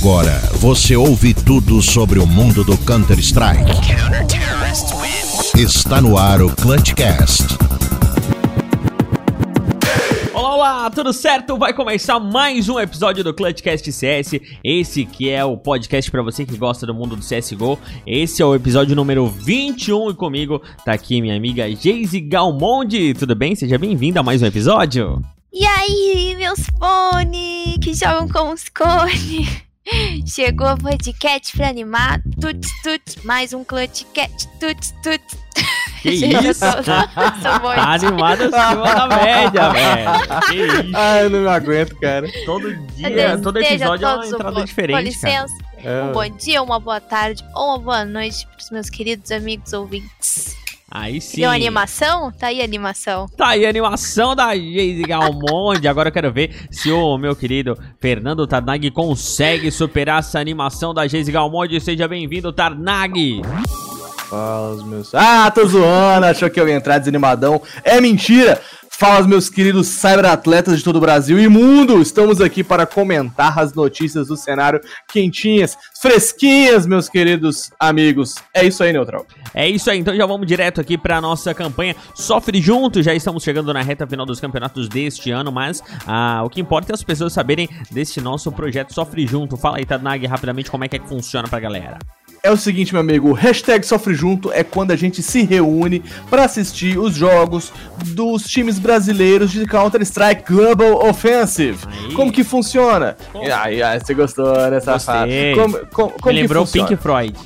Agora você ouve tudo sobre o mundo do Counter-Strike. Está no ar o Clutchcast. Olá, olá, tudo certo? Vai começar mais um episódio do Clutchcast CS. Esse que é o podcast para você que gosta do mundo do CSGO. Esse é o episódio número 21 e comigo tá aqui minha amiga Geise Galmonde. Tudo bem? Seja bem-vinda a mais um episódio. E aí, meus fones que jogam com os cones? Chegou o podcast pra animar. Tut, tut, mais um clutchcast. Tut, tut. Que Gente, eu isso? sou- sou muito- Tá animada acima da média, velho. Que isso? Ah, eu não me aguento, cara. Todo Eu dia, todo episódio é uma todos um entrada bo- Com diferente, cara. licença, É. um bom dia, uma boa tarde ou uma boa noite pros meus queridos amigos ouvintes. Aí sim. Deu animação? Tá aí a animação. Tá aí a animação da Geise Galmonde. Agora eu quero ver se o meu querido Fernando Tarnag consegue superar essa animação da Geise Galmonde. Seja bem-vindo, Tarnag. Fala os meus. Ah, tô zoando, achou que eu ia entrar desanimadão. É mentira! Fala meus queridos cyberatletas de todo o Brasil e mundo! Estamos aqui para comentar as notícias do cenário quentinhas, fresquinhas, meus queridos amigos. É isso aí, Neutral. É isso aí, então já vamos direto aqui pra nossa campanha Sofre Junto. Já estamos chegando na reta final dos campeonatos deste ano, mas ah, o que importa é as pessoas saberem deste nosso projeto Sofre Junto. Fala aí, Tarnag, rapidamente como é que, é que funciona pra galera. É o seguinte, meu amigo, o hashtag Sofre Junto é quando a gente se reúne para assistir os jogos dos times brasileiros de Counter-Strike Global Offensive. Aí. Como que funciona? Como? Aí, aí, você gostou, né, safado? Como, como, como Me lembrou funciona? Pink Floyd.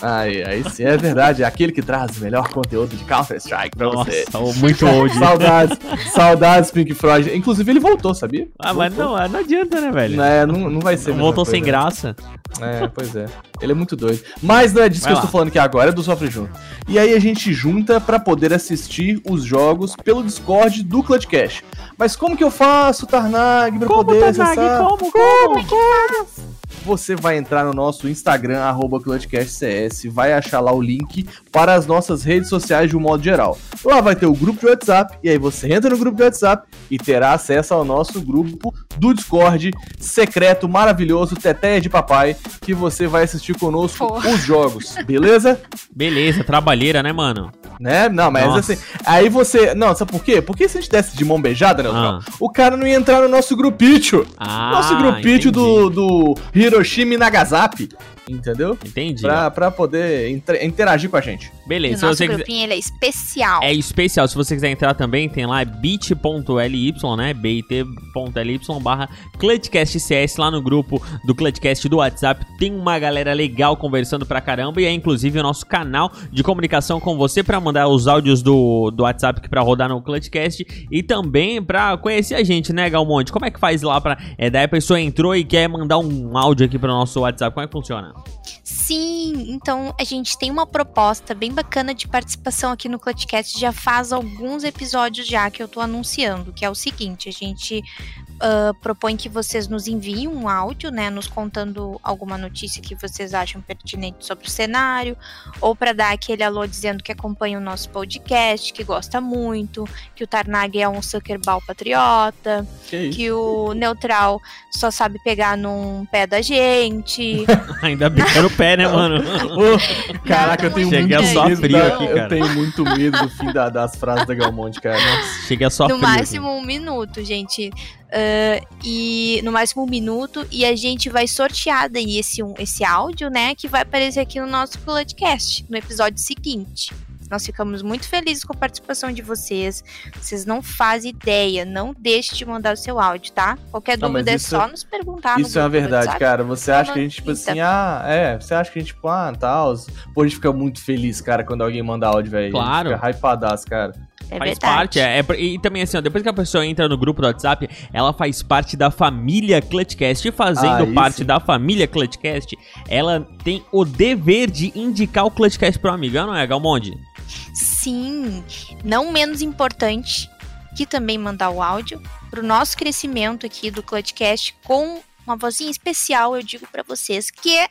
Aí, aí sim, é verdade, é aquele que traz o melhor conteúdo de Counter-Strike pra você. Nossa, muito old. Saudades, saudades Pink Floyd. Inclusive ele voltou, sabia? Ah, mas não, não adianta, né, velho? É, não, não vai ser. mesma Voltou coisa, sem né? graça. É, pois é. Ele é muito doido. Mas não é disso Vai que eu lá. estou falando aqui agora, é do Sofre Junto. E aí a gente junta pra poder assistir os jogos pelo Discord do Clutchcast. Mas como que eu faço, Tarnag, pra poder acessar? Como, como? Você vai entrar no nosso Instagram, arroba ClutchCastCS, vai achar lá o link para as nossas redes sociais de um modo geral. Lá vai ter o grupo de WhatsApp, e aí você entra no grupo de WhatsApp e terá acesso ao nosso grupo do Discord, secreto, maravilhoso, teteia de papai, que você vai assistir conosco Porra. os jogos, beleza? Beleza, trabalheira, né, mano? Né? Não, mas Nossa. assim, aí você... Não, sabe por quê? Porque se a gente desse de mão beijada, né, Ah. o cara não ia entrar no nosso grupinho. Ah, Nosso grupinho do, do Hiroshima e Nagasaki, entendeu? Entendi. Pra, pra poder inter- interagir com a gente. E Beleza, o se nosso você quiser... grupinho ele é especial. É especial, se você quiser entrar também, tem lá bit.ly, né? bit.ly barra ClutchCastCS lá no grupo do Clutchcast do WhatsApp. Tem uma galera legal conversando pra caramba e é inclusive o nosso canal de comunicação com você pra mandar os áudios do, do WhatsApp aqui pra rodar no Clutchcast e também pra conhecer a gente, né, Galmonte? Como é que faz lá pra... É, daí a pessoa entrou e quer mandar um áudio aqui pro nosso WhatsApp, como é que funciona? Sim, então a gente tem uma proposta bem bacana de participação aqui no Clutchcast. Já faz alguns episódios já que eu tô anunciando, que é o seguinte, a gente ah, propõe que vocês nos enviem um áudio, né, nos contando alguma notícia que vocês acham pertinente sobre o cenário, ou para dar aquele alô dizendo que acompanha o nosso podcast, que gosta muito, que o Tarnag é um suckerball patriota, Que que o Neutral só sabe pegar num pé da gente. Ainda bem que era o pé, né, mano? Caraca, eu tenho Cheguei muito a medo. frio da- aqui, cara. Eu tenho muito medo do fim da- das frases da Galmonte, cara. Cheguei só no aqui. máximo um minuto, gente. Ah, e no máximo um minuto. E a gente vai sortear daí esse, um- esse áudio, né? Que vai aparecer aqui no nosso podcast, no episódio seguinte. Nós ficamos muito felizes com a participação de vocês. Vocês não fazem ideia. Não deixe de mandar o seu áudio, tá? Qualquer Não, dúvida é isso- só nos perguntar. no Isso é uma verdade, WhatsApp. cara. Você acha que a gente, tipo assim, ah, é. Você acha que a gente, tipo, ah, tal. Pô, a gente fica muito feliz, cara, quando alguém manda áudio, velho. Claro. A gente fica hypadaço, cara. É faz verdade. parte, é, é- E também assim, ó, depois que a pessoa entra no grupo do WhatsApp, ela faz parte da família Clutchcast. E fazendo Aí parte sim. da família Clutchcast, ela tem o dever de indicar o Clutchcast pro amigo, não é, Galmonde? Sim, não menos importante que também mandar o áudio para o nosso crescimento aqui do Clutchcast com uma vozinha especial, eu digo para vocês, que é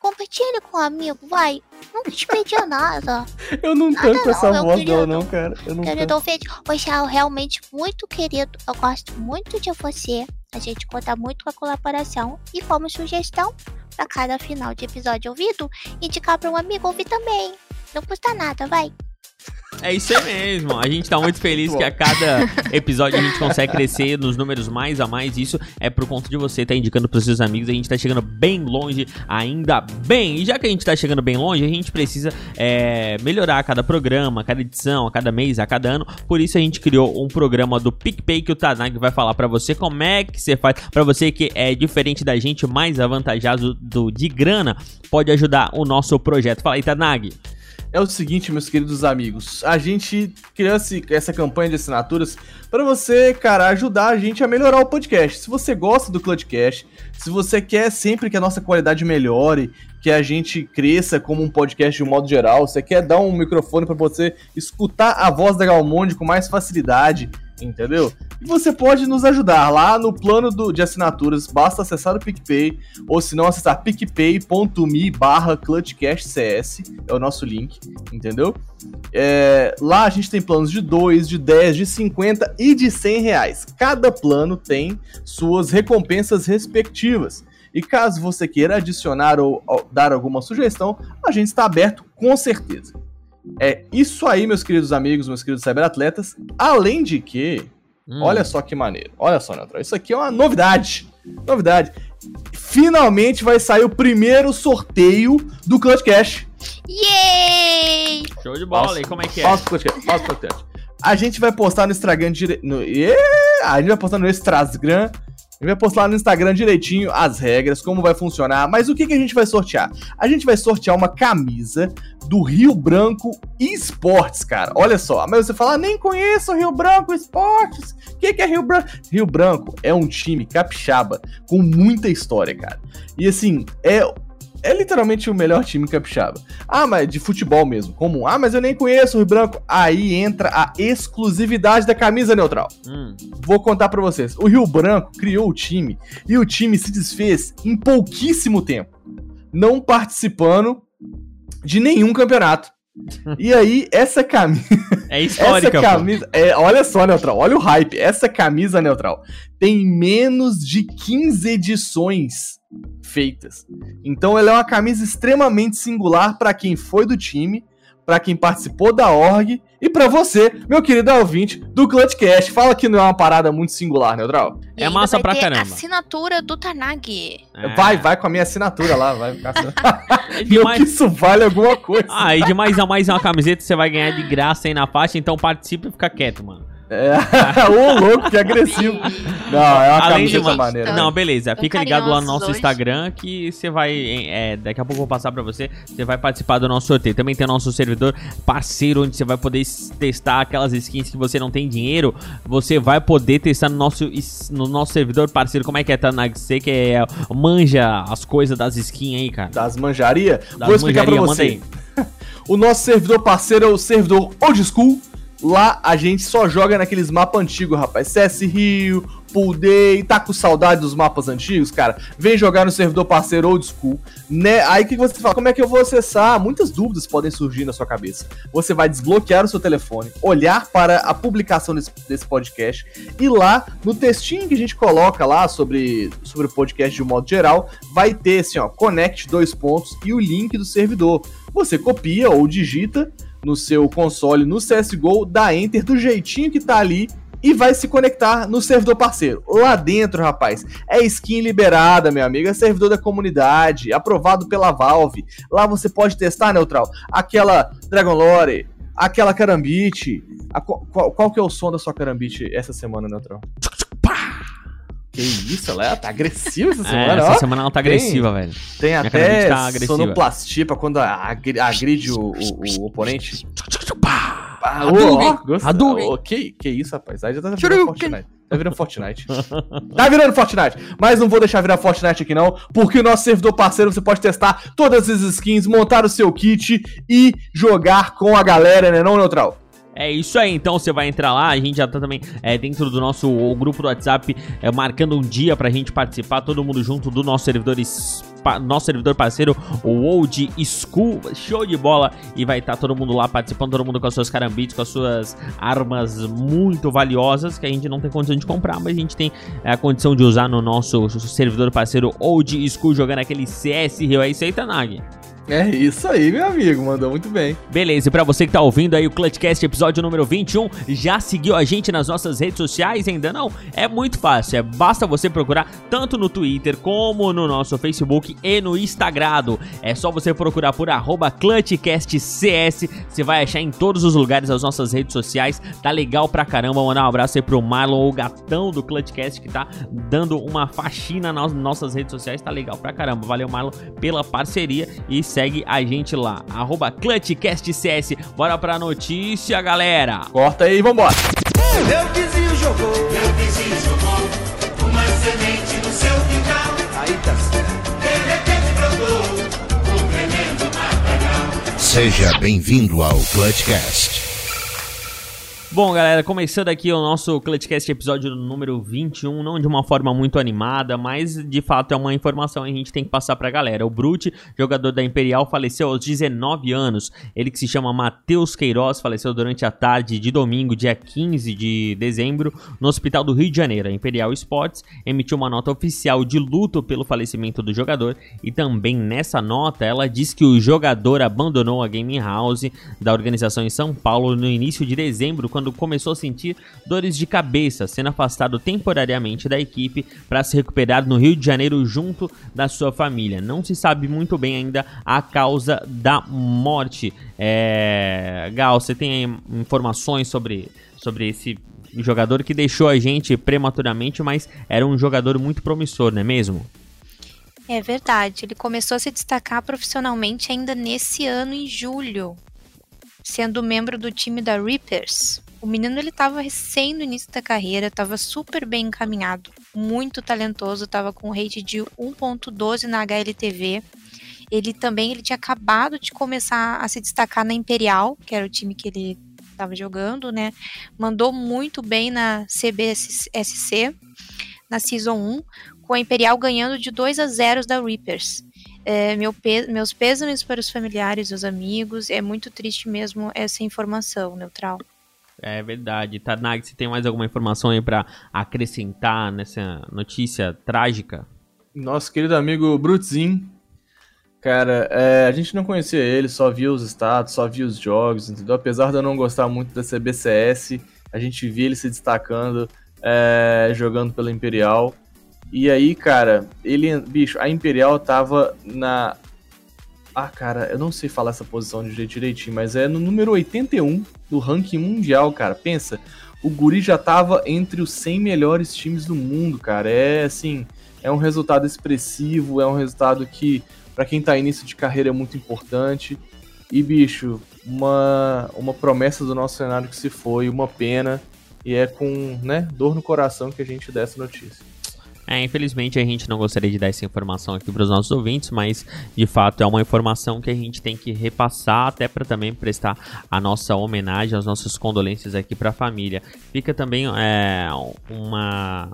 compartilha com um amigo, vai. Não te pedi nada. Eu não Nada essa não, meu voz querido. não, cara. Eu não Querido ouvinte, você é realmente muito querido. Eu gosto muito de você. A gente conta muito com a colaboração e como sugestão para cada final de episódio ouvido, indicar para um amigo ouvir também. Não custa nada, vai. É isso aí mesmo. A gente tá muito feliz que a cada episódio a gente consegue crescer nos números mais a mais. Isso é por conta de você tá indicando pros seus amigos. A gente tá chegando bem longe, ainda bem. E já que a gente tá chegando bem longe, a gente precisa é, melhorar a cada programa, a cada edição, a cada mês, a cada ano. Por isso a gente criou um programa do PicPay que o Tanag vai falar para você como é que você faz. para você que é diferente da gente, mais avantajado do, de grana, pode ajudar o nosso projeto. Fala aí, Tanag é o seguinte, meus queridos amigos. A gente criou essa campanha de assinaturas para você, cara, ajudar a gente a melhorar o podcast. Se você gosta do Clutchcast, se você quer sempre que a nossa qualidade melhore, que a gente cresça como um podcast de um modo geral, você quer dar um microfone para você escutar a voz da Galmonde com mais facilidade, entendeu? E você pode nos ajudar lá no plano do, de assinaturas, basta acessar o PicPay, ou se não acessar picpay.me barra clutchcastcs, é o nosso link, entendeu? É, lá a gente tem planos de 2, de 10, de 50 e de 100 reais. Cada plano tem suas recompensas respectivas. E caso você queira adicionar ou, ou dar alguma sugestão, a gente está aberto com certeza. É isso aí, meus queridos amigos, meus queridos cyberatletas. Além de que, hum. olha só que maneiro. Olha só, Neutral. Isso aqui é uma novidade. Novidade. Finalmente vai sair o primeiro sorteio do Clutch Cash. Yay! Show de bola. E como é que é? Pausa pro Clutch Cash. A gente vai postar no Instagram dire... no... Yeah! A gente vai postar no Instagram gente vai postar no Instagram direitinho as regras, como vai funcionar. Mas o que, que a gente vai sortear? A gente vai sortear uma camisa do Rio Branco Esportes, cara. Olha só. Mas você fala, ah, nem conheço o Rio Branco Esportes. O que, que é Rio Branco? Rio Branco é um time capixaba com muita história, cara. E assim, é é literalmente o melhor time capixaba. Ah, mas de futebol mesmo, comum. Ah, mas eu nem conheço o Rio Branco. Aí entra a exclusividade da camisa neutral. Hum. Vou contar para vocês. O Rio Branco criou o time e o time se desfez em pouquíssimo tempo, não participando de nenhum campeonato. E aí, essa camisa. É histórica, essa camisa. É, olha só, Neutral, olha o hype. Essa camisa, Neutral, tem menos de 15 edições feitas. Então ela é uma camisa extremamente singular para quem foi do time, para quem participou da org e para você, meu querido ouvinte do Clutchcast. Fala que não é uma parada muito singular, Neutral. É massa pra caramba. assinatura do Tanag. É. Vai, vai com a minha assinatura lá, vai ficar é demais... que isso vale alguma coisa. Ah, e de mais a mais uma camiseta você vai ganhar de graça aí na faixa, então participe e fica quieto, mano. É, ô louco, que agressivo. Não, é uma Além camiseta de maneira. Não, beleza. Fica ligado lá no nosso hoje. Instagram que você vai. É, daqui a pouco eu vou passar pra você. Você vai participar do nosso sorteio. Também tem o nosso servidor parceiro, onde você vai poder testar aquelas skins que você não tem dinheiro. Você vai poder testar no nosso, no nosso servidor parceiro. Como é que é, Tanag? Você que é, manja as coisas das skins aí, cara. Das manjaria? Das vou explicar manjaria, pra você. o nosso servidor parceiro é o servidor Old School Lá a gente só joga naqueles mapas antigos, rapaz. CS Rio, Pool Day, tá com saudade dos mapas antigos, cara? Vem jogar no servidor parceiro Old School, né? Aí que você fala? Como é que eu vou acessar? Muitas dúvidas podem surgir na sua cabeça. Você vai desbloquear o seu telefone, olhar para a publicação desse, desse podcast e lá no textinho que a gente coloca lá sobre, sobre o podcast de um modo geral, vai ter assim, ó, connect dois pontos e o link do servidor. Você copia ou digita no seu console no CSGO, dá Enter do jeitinho que tá ali e vai se conectar no servidor parceiro. Lá dentro, rapaz, é skin liberada, meu amigo, é servidor da comunidade, aprovado pela Valve. Lá você pode testar, Neutral, aquela Dragon Lore, aquela Karambit. A, qual, qual, que é o som da sua Karambit essa semana, Neutral? Que isso, ela tá agressiva essa é, semana, é, Essa ó. semana ela tá agressiva, velho. Tem Minha até tá sonoplastia pra quando agride o, o, o oponente. Ah, Hadouken! Oh, que, que isso, rapaz? Aí já tá virando Fortnite. Tá virando Fortnite. tá virando Fortnite. Mas não vou deixar virar Fortnite aqui não, porque o nosso servidor parceiro você pode testar todas as skins, montar o seu kit e jogar com a galera, né não, Neutral? É isso aí, então você vai entrar lá, a gente já tá também é, dentro do nosso grupo do WhatsApp, é, marcando um dia pra gente participar, todo mundo junto do nosso servidor nosso servidor parceiro, o Old School, show de bola, e vai estar tá todo mundo lá participando, todo mundo com as suas carambites, com as suas armas muito valiosas, que a gente não tem condição de comprar, mas a gente tem é, a condição de usar no nosso servidor parceiro Old School, jogando aquele CS Rio, é isso aí, Tanag? É isso aí, meu amigo, mandou muito bem. Beleza, e pra você que tá ouvindo aí o Clutchcast episódio número 21, já seguiu a gente nas nossas redes sociais ainda não? É muito fácil, é basta você procurar tanto no Twitter como no nosso Facebook e no Instagram. É só você procurar por arroba ClutchCastCS, você vai achar em todos os lugares as nossas redes sociais, tá legal pra caramba, mandar um abraço aí pro Marlon, o gatão do Clutchcast que tá dando uma faxina nas nossas redes sociais, tá legal pra caramba. Valeu Marlon pela parceria e segue a gente lá, arroba ClutchCastCS. Bora pra notícia, galera! Corta aí e vambora! Meu vizinho jogou, meu vizinho jogou uma semente no seu quintal. Aí tá certo. De repente brotou um tremendo matagal. Seja bem-vindo ao Clutchcast. Bom, galera, começando aqui o nosso Clutchcast episódio número 21, não de uma forma muito animada, mas de fato é uma informação que a gente tem que passar pra galera. O Brute, jogador da Imperial, faleceu aos 19 anos. Ele que se chama Matheus Queiroz, faleceu durante a tarde de domingo, dia 15 de dezembro, no Hospital do Rio de Janeiro. A Imperial Sports emitiu uma nota oficial de luto pelo falecimento do jogador e também nessa nota ela diz que o jogador abandonou a gaming house da organização em São Paulo no início de dezembro, quando quando começou a sentir dores de cabeça, sendo afastado temporariamente da equipe para se recuperar no Rio de Janeiro junto da sua família. Não se sabe muito bem ainda a causa da morte. É... Gal, você tem informações sobre, sobre esse jogador que deixou a gente prematuramente, mas era um jogador muito promissor, não é mesmo? É verdade, ele começou a se destacar profissionalmente ainda nesse ano, em julho, sendo membro do time da Reapers. O menino ele estava recém no início da carreira, estava super bem encaminhado, muito talentoso, estava com um rate de 1.12 na HLTV. Ele também ele tinha acabado de começar a se destacar na Imperial, que era o time que ele estava jogando, né? Mandou muito bem na CBSC, na Season 1, com a Imperial ganhando de 2 a 0 da Reapers. É, meu pe meus pêsames para os familiares, os amigos. É muito triste mesmo essa informação, neutral. É verdade. Tarnag, você tem mais alguma informação aí para acrescentar nessa notícia trágica? Nosso querido amigo Brutzin. Cara, é, a gente não conhecia ele, só via os status, só via os jogos, entendeu? Apesar de eu não gostar muito da CBCS, a gente via ele se destacando, é, jogando pela Imperial. E aí, cara, ele, bicho, a Imperial tava na ah, cara, eu não sei falar essa posição de jeito direitinho, mas é no número 81 do ranking mundial, cara. Pensa, o Guri já tava entre os 100 melhores times do mundo, cara. É assim, é um resultado expressivo, é um resultado que para quem tá início de carreira é muito importante. E bicho, uma uma promessa do nosso cenário que se foi, uma pena, e é com, né, dor no coração que a gente dá essa notícia. É, infelizmente a gente não gostaria de dar essa informação aqui para os nossos ouvintes, mas de fato é uma informação que a gente tem que repassar até para também prestar a nossa homenagem, as nossas condolências aqui para a família. Fica também é, uma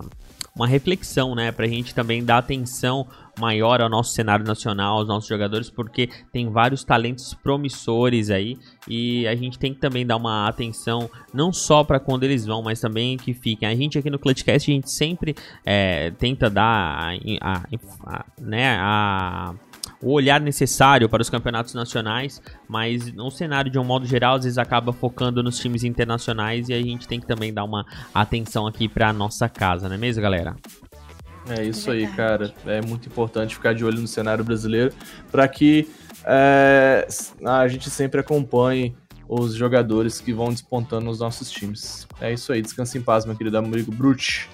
uma reflexão, né, para a gente também dar atenção maior ao nosso cenário nacional, aos nossos jogadores, porque tem vários talentos promissores aí e a gente tem que também dar uma atenção não só para quando eles vão, mas também que fiquem. A gente aqui no Clutchcast a gente sempre é, tenta dar a, a, a, né, a o olhar necessário para os campeonatos nacionais, mas no cenário de um modo geral, às vezes acaba focando nos times internacionais e a gente tem que também dar uma atenção aqui para nossa casa, não é mesmo, galera? É isso aí, cara. É muito importante ficar de olho no cenário brasileiro para que é, a gente sempre acompanhe os jogadores que vão despontando nos nossos times. É isso aí. Descanse em paz, meu querido amigo Brute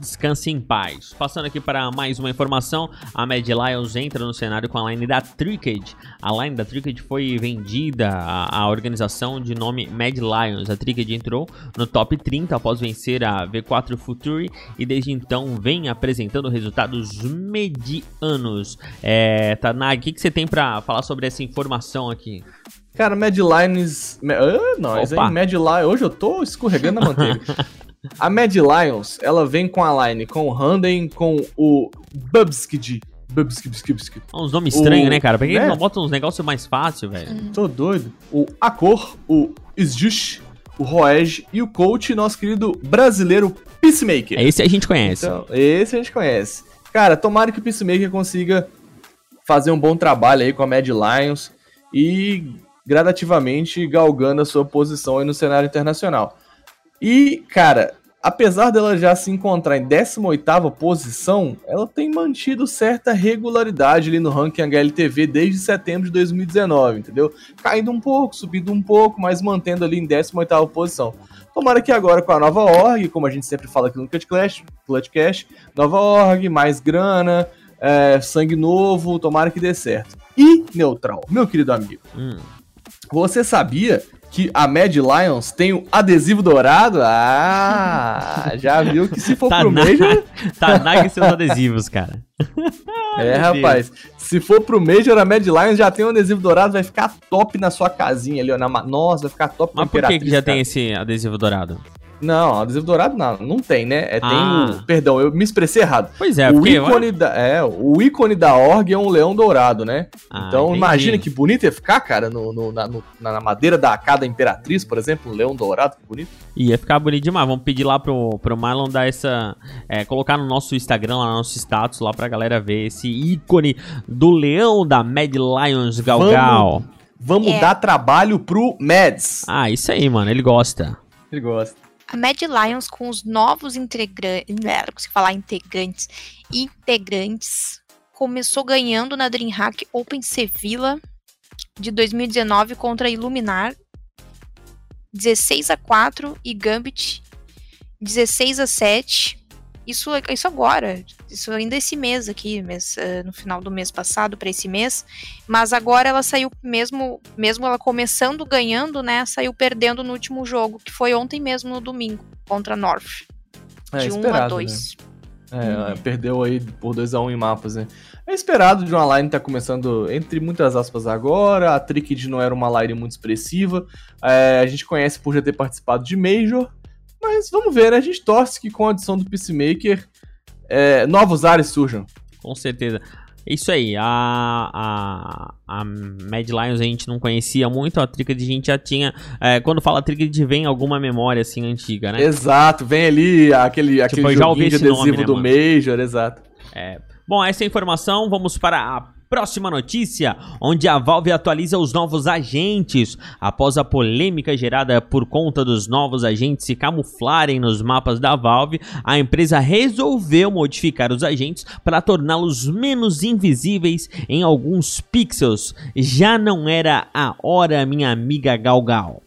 descanse em paz. Passando aqui para mais uma informação, a Mad Lions entra no cenário com a line da Tricked. A line da Tricked foi vendida à, organização de nome Mad Lions. A Tricked entrou no top 30 após vencer a V4 Futuri e desde então vem apresentando resultados medianos. É, Tanag, o que, que você tem para falar sobre essa informação aqui? Cara, Mad Lions. Ah, nós, Opa. hein? Mad Lions. Hoje eu tô escorregando a manteiga. a Mad Lions, ela vem com a line com o Handen, com o Bubskid. Bubskid, Uns nomes estranhos, né, cara? Por que né? não botam uns negócios mais fáceis, velho? Tô doido. O Akor, o Sjush, o Roege e o coach, nosso querido brasileiro Peacemaker. É esse a gente conhece. Então, esse a gente conhece. Cara, tomara que o Peacemaker consiga fazer um bom trabalho aí com a Mad Lions e gradativamente galgando a sua posição aí no cenário internacional. E, cara, apesar dela já se encontrar em 18ª posição, ela tem mantido certa regularidade ali no ranking HLTV desde setembro de 2019, entendeu? Caindo um pouco, subindo um pouco, mas mantendo ali em 18ª posição. Tomara que agora com a nova org, como a gente sempre fala aqui no Clutch Clash, Clutch Cash, nova org, mais grana, é, sangue novo, tomara que dê certo. E, Neutral, meu querido amigo, Hum. você sabia que a Mad Lions tem o adesivo dourado? Ah, já viu que se for Tá pro na- Major... Tanaga e seus adesivos, cara. É, Meu rapaz, se for pro Major, a Mad Lions já tem um adesivo dourado, vai ficar top na sua casinha ali, ó. Na... Nossa, vai ficar top Mas por que, que já cara. tem esse adesivo dourado? Não, adesivo dourado não, não tem, né? É, tem Ah. o... Perdão, eu me expressei errado. Pois é, o ícone da, é, o ícone da org é um leão dourado, né? Ah, então entendi. imagina que bonito ia ficar, cara, no, no- na, no- na madeira da cada imperatriz, por exemplo, um leão dourado, que bonito. Ia ficar bonito demais. Vamos pedir lá pro, pro Marlon dar essa. é, colocar no nosso Instagram, lá no nosso status, lá pra galera ver esse ícone do leão da Mad Lions Galgal. Vamos É. dar trabalho pro Mads. Ah, isso aí, mano. Ele gosta. Ele gosta. A Mad Lions com os novos integrantes, não consigo falar integrantes, integrantes, começou ganhando na DreamHack Open Sevilla de 2019 contra Iluminar 16 a 4 e Gambit 16 a 7. Isso, isso agora, isso ainda esse mês aqui, mês, eh, no final do mês passado para esse mês, mas agora ela saiu mesmo, mesmo ela começando ganhando, né, saiu perdendo no último jogo, que foi ontem mesmo no domingo contra a North, É de 1 a esperado, 2. né? É, perdeu aí por 2x1 em mapas, né? É esperado de uma line tá começando, entre muitas aspas, agora. A Tricked não era uma line muito expressiva. É, a gente conhece por já ter participado de Major. Mas vamos ver, né? A gente torce que com a adição do Peacemaker, é, novos ares surjam. Com certeza. Isso aí, a, a, a Mad Lions a gente não conhecia muito, a Tricked a gente já tinha. é, quando fala Tricked vem alguma memória assim antiga, né? Exato, vem ali aquele, aquele já ouvi joguinho de esse nome, adesivo né, do mano? Major, exato. Bom, essa é a informação. Vamos para a próxima notícia, onde a Valve atualiza os novos agentes. Após a polêmica gerada por conta dos novos agentes se camuflarem nos mapas da Valve, a empresa resolveu modificar os agentes para torná-los menos invisíveis em alguns pixels. Já não era a hora, minha amiga Galgal.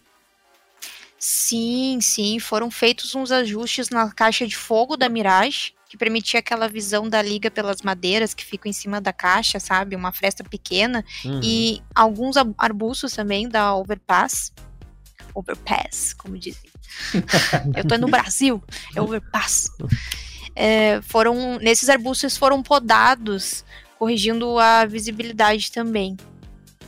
Sim, sim, foram feitos uns ajustes na caixa de fogo da Mirage, que permitia aquela visão da liga pelas madeiras que ficam em cima da caixa, sabe? Uma fresta pequena. Uhum. E alguns arbustos também da Overpass. Overpass, como dizem. Eu tô no Brasil, é Overpass. É, foram, nesses arbustos foram podados, corrigindo a visibilidade também.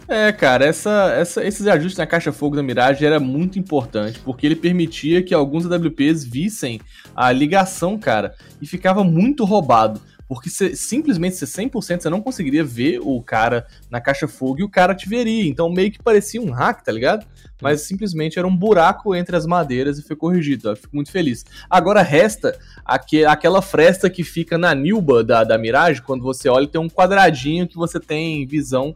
É, cara, essa, essa- esses ajustes na caixa fogo da Mirage era muito importante, porque ele permitia que alguns AWPs vissem a ligação, cara, e ficava muito roubado. Porque cê, simplesmente você 100% você não conseguiria ver o cara na caixa fogo e o cara te veria. Então meio que parecia um hack, tá ligado? Mas simplesmente era um buraco entre as madeiras e foi corrigido. Eu fico muito feliz. Agora resta aque, aquela fresta que fica na Nilba da, da Mirage, quando você olha, tem um quadradinho que você tem visão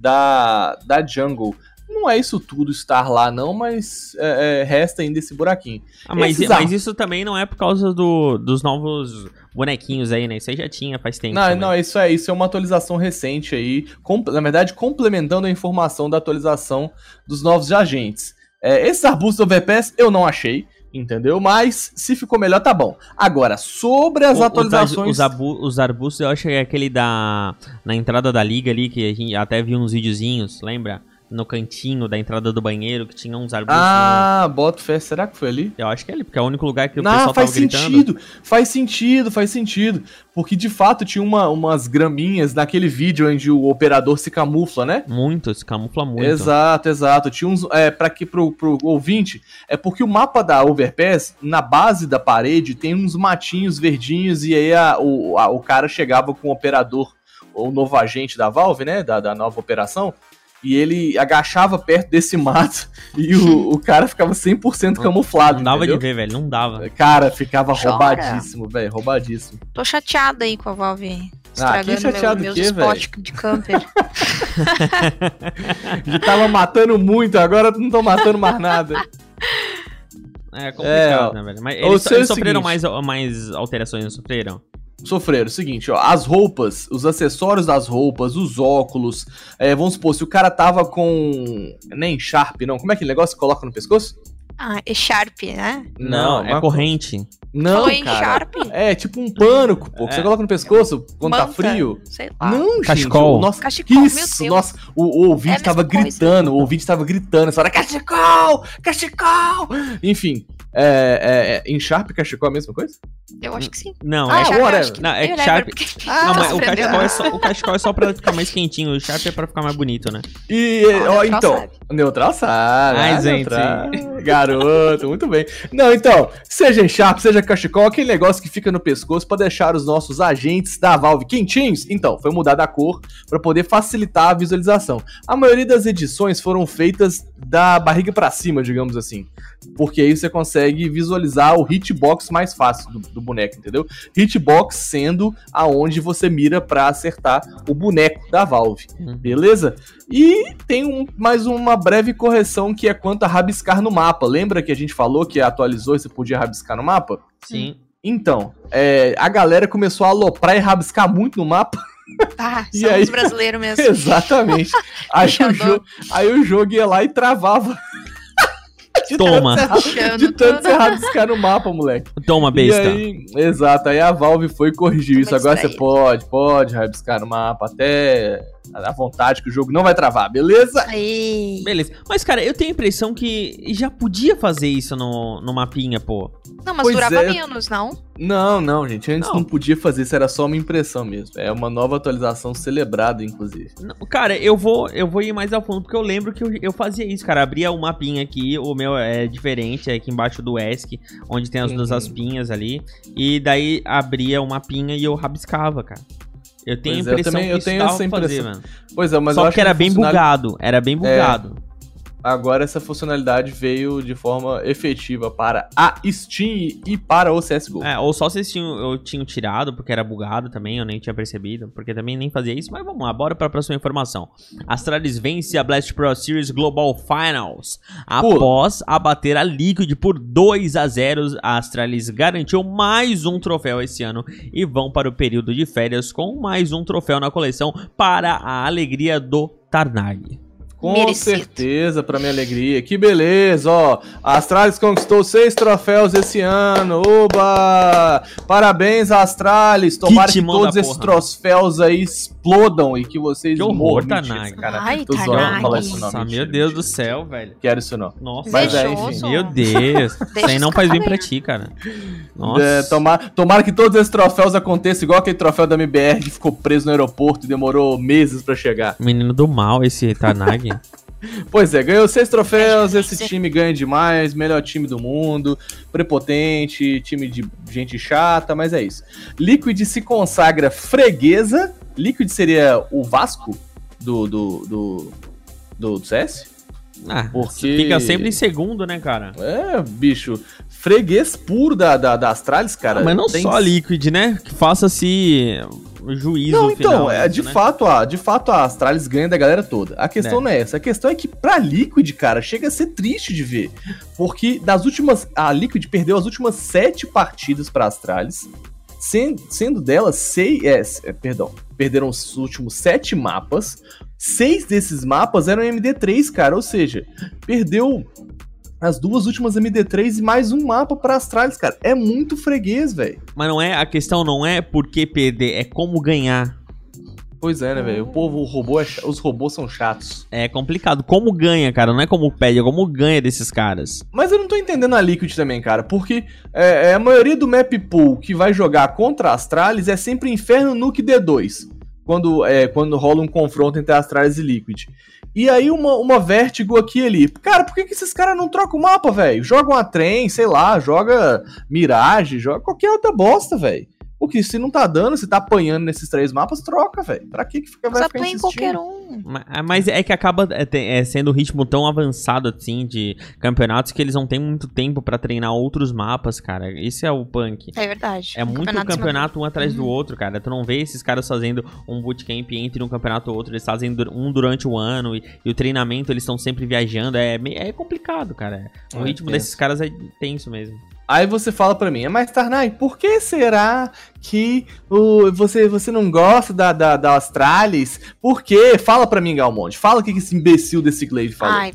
da, da Jungle. Não é isso tudo estar lá, não, mas é, é, resta ainda esse buraquinho. Ah, mas, Esses mas isso também não é por causa do, dos novos bonequinhos aí, né? Isso aí já tinha faz tempo. Não, também. não, isso é isso é uma atualização recente aí, com- na verdade, complementando a informação da atualização dos novos agentes. É, esses arbustos overpass eu não achei, entendeu? Mas se ficou melhor, tá bom. Agora, sobre as O- atualizações. Os, abu- os arbustos, eu acho que é aquele da. Na entrada da liga ali, que a gente até viu uns videozinhos, lembra? No cantinho da entrada do banheiro, que tinha uns arbustos. Ah, bota fé. Será que foi ali? no- Eu acho que é ali, porque é o único lugar que o Não, pessoal faz tava gritando. sentido, faz sentido, faz sentido. Porque de fato tinha uma- umas graminhas naquele vídeo onde o operador se camufla, né? Muito, se camufla muito. Exato, exato. Tinha uns. É, pra que pro, pro ouvinte, é porque o mapa da Overpass, na base da parede, tem uns matinhos verdinhos, e aí a- o, a- o cara chegava com o operador, o novo agente da Valve, né? Da, da nova operação. E ele agachava perto desse mato e o, o cara ficava 100% camuflado. Não dava entendeu? de ver, velho, não dava. Cara, ficava Chora. roubadíssimo, velho, roubadíssimo. Tô chateada aí com a Valve Ah, que chateado meu, o meus quê, spots de camper. Já tava matando muito, agora não tô matando mais nada. É complicado, É, né, velho? Mas eles, eles é o sofreram seguinte- mais, mais alterações, não sofreram? Sofreram. Seguinte, ó, as roupas, os acessórios das roupas, os óculos. é, vamos supor, se o cara tava com. Nem Sharp, não. Como é aquele negócio que coloca no pescoço? ah, é Sharp, né? Não, é uma- corrente. Não, em cara. Sharp? É tipo um pano, pô, que É. você coloca no pescoço quando tá Manta, frio. Sei lá. Não, gente. Cachecol. o Nossa, Cachecol, isso, nossa, o, o ouvinte É tava coisa. gritando, o ouvinte tava gritando essa hora, cachecol, cachecol. Enfim, é, é, em Sharp, cachecol é a mesma coisa? Eu acho que sim. Não, Ah, é, Sharp, acho que- Não, é eu que lembro, Sharp- porque- não, mas o cachecol, é só, o cachecol é só pra ficar mais quentinho, o Sharp é pra ficar mais bonito, né? E, Ó, Neutral então, sabe. Neutral sabe. Ai, ah, gente. Neutral. Garoto, muito bem. Não, então, seja em Sharp, seja cachecol, aquele negócio que fica no pescoço pra deixar os nossos agentes da Valve quentinhos. Então, foi mudada a cor pra poder facilitar a visualização. A maioria das edições foram feitas da barriga pra cima, digamos assim. Porque aí você consegue visualizar o hitbox mais fácil do, do boneco, entendeu? Hitbox sendo aonde você mira pra acertar o boneco da Valve. Uhum. Beleza? E tem um- mais uma breve correção que é quanto a rabiscar no mapa. Lembra que a gente falou que atualizou e você podia rabiscar no mapa? Sim. Então, é, a galera começou a aloprar e rabiscar muito no mapa. Ah, E são aí? os brasileiros mesmo. Exatamente. Aí o, jogo, aí o jogo ia lá e travava. De Toma. tanto De tanto você rabiscar no mapa, moleque. Toma, besta. E aí, exato, aí a Valve foi e corrigiu Tô isso. Agora você pode, pode rabiscar no mapa até à vontade que o jogo não vai travar, beleza? Aí. Beleza. Mas, cara, eu tenho a impressão que já podia fazer isso no, no mapinha, pô. Não, mas Pois durava é. menos, não? Não, não, gente. Antes Não. não. podia fazer isso, era só uma impressão mesmo. É uma nova atualização celebrada, inclusive. Não, Cara, eu vou, eu vou ir mais ao fundo, porque eu lembro que eu, eu fazia isso, cara. Abria o mapinha aqui, o meu é diferente, é aqui embaixo do ESC, onde tem as duas Uhum. aspinhas ali. E daí abria o mapinha e eu rabiscava, cara. Eu tenho Pois a é, eu impressão também- que eu tenho essa pra fazer, impressão. mano. Pois é, mas eu Só acho que era bem funcionali- bugado, era bem bugado. Agora essa funcionalidade veio de forma efetiva para a Steam e para o CSGO. É, ou só vocês tinham, eu tinha tirado, porque era bugado também, eu nem tinha percebido, porque também nem fazia isso, mas vamos lá, bora pra próxima informação. Astralis vence a Blast Pro Series Global Finals. Após abater a Liquid por 2 a 0 a Astralis garantiu mais um troféu esse ano e vão para o período de férias com mais um troféu na coleção para a alegria do Tarnag. Com Merecido. certeza, pra minha alegria. Que beleza, ó. A Astralis conquistou seis troféus esse ano. Oba! Parabéns, Astralis. Tomara que, timão todos esses troféus aí explodam e que vocês Que horror, morram. Mentira, Tanag. cara. Ai, Tô zoando, Tanag. não fala isso não. Nossa, mentira, meu Deus do céu, velho. Quero isso não. Nossa, Mas é, meu Deus. Isso aí não faz bem pra ti, cara. Nossa. É, tomara, tomara que todos esses troféus aconteçam igual aquele troféu da MBR que ficou preso no aeroporto e demorou meses pra chegar. Menino do mal, esse Tanag. Pois é, ganhou seis troféus, esse time ganha demais, melhor time do mundo, prepotente, time de gente chata, mas é isso. Liquid se consagra freguesa. Liquid seria o Vasco do, do, do, do, do CS? Ah, Porque- fica sempre em segundo, né, cara? É, bicho, freguês puro da, da, da Astralis, cara. Mas não Tem- só a Liquid, né? Que faça-se juízo Não, então, final é, disso, de né? fato, a, de fato a Astralis ganha da galera toda. A questão É. não é essa. A questão é que pra Liquid, cara, chega a ser triste de ver. Porque das últimas. A Liquid perdeu as últimas sete partidas pra Astralis. sen- Sendo delas seis. É, é, perdão. Perderam os últimos sete mapas. Seis desses mapas eram MD3, cara. Ou seja, perdeu as duas últimas MD3 e mais um mapa pra Astralis, cara. É muito freguês, velho. Mas não é, a questão não é por que perder, é como ganhar. Pois é, né, velho? O povo, o robô é os robôs são chatos. É complicado. Como ganha, cara? Não é como pede, é como ganha desses caras. Mas eu não tô entendendo a Liquid também, cara, porque é, é, a maioria do map pool que vai jogar contra a Astralis é sempre Inferno Nuke D2, quando, é, quando rola um confronto entre Astralis e Liquid. E aí uma, uma Vertigo aqui ali. Cara, por que, que esses caras não trocam o mapa, velho? Joga uma trem, sei lá, joga Mirage, joga qualquer outra bosta, velho. Porque se não tá dando, se tá apanhando nesses três mapas, troca, velho. Pra que que fica, ficar põe em qualquer um. Ma- Mas é que acaba é, te- é, sendo um ritmo tão avançado assim de campeonatos que eles não têm muito tempo pra treinar outros mapas, cara. Esse é o punk. É verdade. É Um muito campeonato campeonato, um atrás do Uhum. outro, cara. Tu não vê esses caras fazendo um bootcamp entre um campeonato e outro. Eles fazem um durante o ano e, e o treinamento eles estão sempre viajando. É, é complicado, cara. O É ritmo tenso. desses caras é tenso mesmo. Aí você fala pra mim, mas Tarnai, por que será que o, você, você não gosta da, da, da Astralis? Por quê? Fala pra mim, Galmonte. Fala o que que esse imbecil desse Glaive falou. Ai,